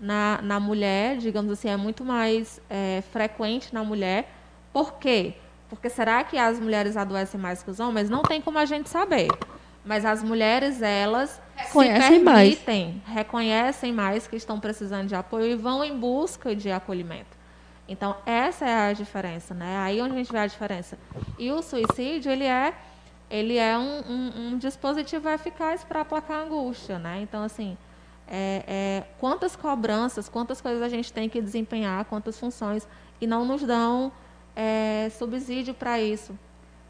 na, na mulher, digamos assim, é muito mais é, frequente na mulher. Por quê? Porque será que as mulheres adoecem mais que os homens? Não tem como a gente saber. Mas as mulheres, elas Reconhecem se mais. permitem, reconhecem mais que estão precisando de apoio e vão em busca de acolhimento. Então, essa é a diferença, né? Aí onde a gente vê a diferença. E o suicídio, ele é, ele é um, um- um dispositivo eficaz para aplacar a angústia, né? Então, assim, é, é, quantas cobranças, quantas coisas a gente tem que desempenhar, quantas funções, e não nos dão é, subsídio para isso.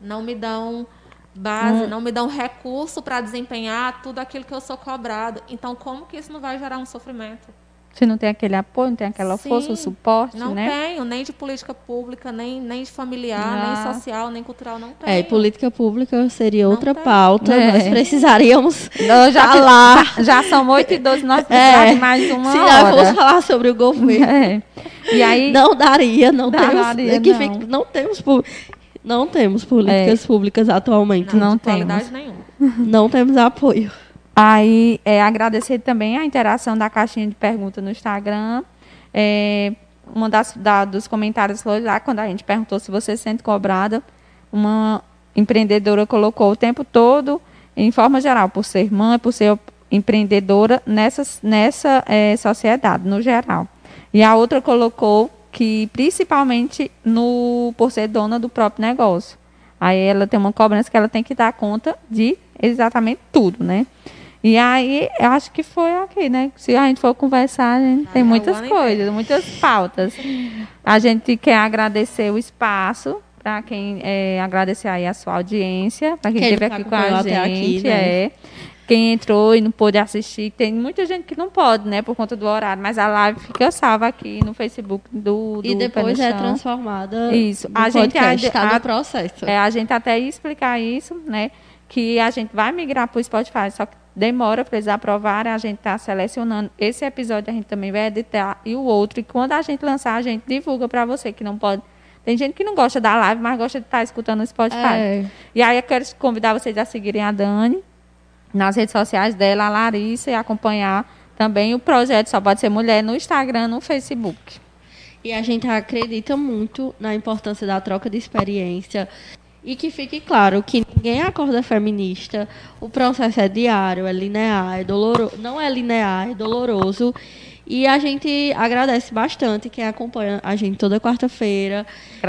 Não me dão base, não me dão recurso para desempenhar tudo aquilo que eu sou cobrado. Então, como que isso não vai gerar um sofrimento? Se não tem aquele apoio, não tem aquela Sim, força, o suporte, Não né? tenho, nem de política pública, nem, nem de familiar, Ah. nem social, nem cultural, não tenho. É, e política pública seria Não outra tem. pauta. É. Nós precisaríamos Nós já, falar. já, já são 8 e 12, nós É, precisamos de mais uma Se nós hora. formos falar sobre o governo, É. E aí, não daria, não, Não temos. daria, que não. fica- não temos não temos políticas públicas atualmente. Não qualidade temos. nenhuma. Não temos apoio. Aí, é, agradecer também a interação da caixinha de perguntas no Instagram. É, uma das da- dos comentários foi lá, quando a gente perguntou se você se sente cobrada, uma empreendedora colocou o tempo todo, em forma geral, por ser mãe, por ser empreendedora nessa, nessa é, sociedade, no geral. E a outra colocou que, principalmente, no, por ser dona do próprio negócio. Aí ela tem uma cobrança que ela tem que dar conta de exatamente tudo, né? E aí, eu acho que foi ok, né? Se a gente for conversar, a gente tem é o muitas coisas, muitas pautas. A gente quer agradecer o espaço, para quem é, agradecer aí a sua audiência, para quem esteve nos aqui com a gente. aqui, né? é. Quem entrou e não pôde assistir, tem muita gente que não pode, né, por conta do horário, mas a live fica salva aqui no Facebook do, do E depois é transformada. Isso. A gente podcast, tá no a- processo. É, a gente até ia explicar isso, né? Que a gente vai migrar para o Spotify, só que demora para eles aprovarem. A gente está selecionando. Esse episódio a gente também vai editar e o outro. E quando a gente lançar, a gente divulga para você que não pode. Tem gente que não gosta da live, mas gosta de estar escutando no Spotify. É. E aí eu quero convidar vocês a seguirem a Dani nas redes sociais dela, a Larissa, e acompanhar também o projeto Só Pode Ser Mulher no Instagram, no Facebook. E a gente acredita muito na importância da troca de experiência. E que fique claro que ninguém acorda feminista. O processo é diário, é linear, é doloroso. Não é linear, é doloroso. E a gente agradece bastante quem acompanha a gente toda quarta-feira.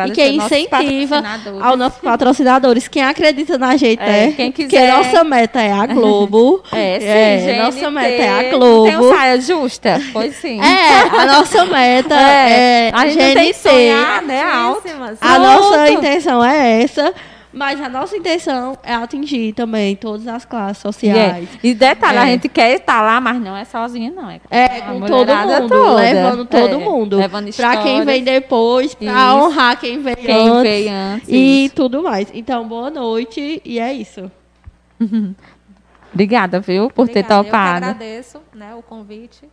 E quem incentiva aos nossos patrocinadores. Quem acredita na gente, É, é. quem quiser- nossa meta é a Globo. É, sim, É, GNT, nossa meta é a Globo. tem um saia justa? Pois sim. É, a nossa meta é, a gente não tem que GNT. sonhar, né, alto. A nossa intenção é essa, Mas a nossa intenção é atingir também todas as classes E, sociais. é. e detalhe, a É. gente quer estar lá, mas não é sozinha, não. É com, É, a com todo mundo, toda. levando todo É, mundo. Levando Pra quem vem depois, pra Isso. honrar quem veio quem antes. veio antes. E isso. tudo mais. Então, boa noite e é isso. Obrigada, viu, por ter Obrigada. Eu que topado. agradeço né, o convite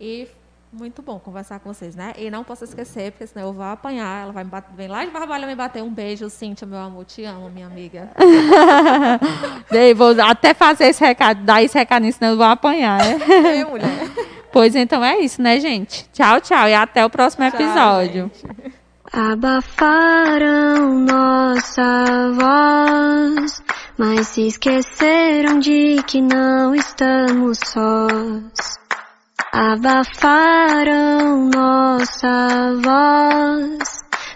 e muito bom conversar com vocês, né? E não posso esquecer, porque senão eu vou apanhar. Ela vai me bater, vem lá de Barbalha me bater. Um beijo, Cíntia, meu amor. Te amo, minha amiga. Daí vou até fazer esse recado, dar esse recado, senão eu vou apanhar. né? Ei, mulher. pois então é isso, né, gente? Tchau, tchau. E até o próximo Tchau, episódio. gente. Abafaram nossa voz, mas se esqueceram de que não estamos sós. Abafaram nossa voz,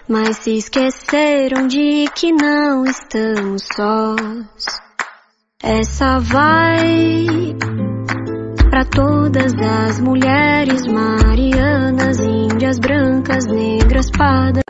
mas se esqueceram de que não estamos sós. Essa vai para todas as mulheres marianas, índias, brancas, negras, pardas.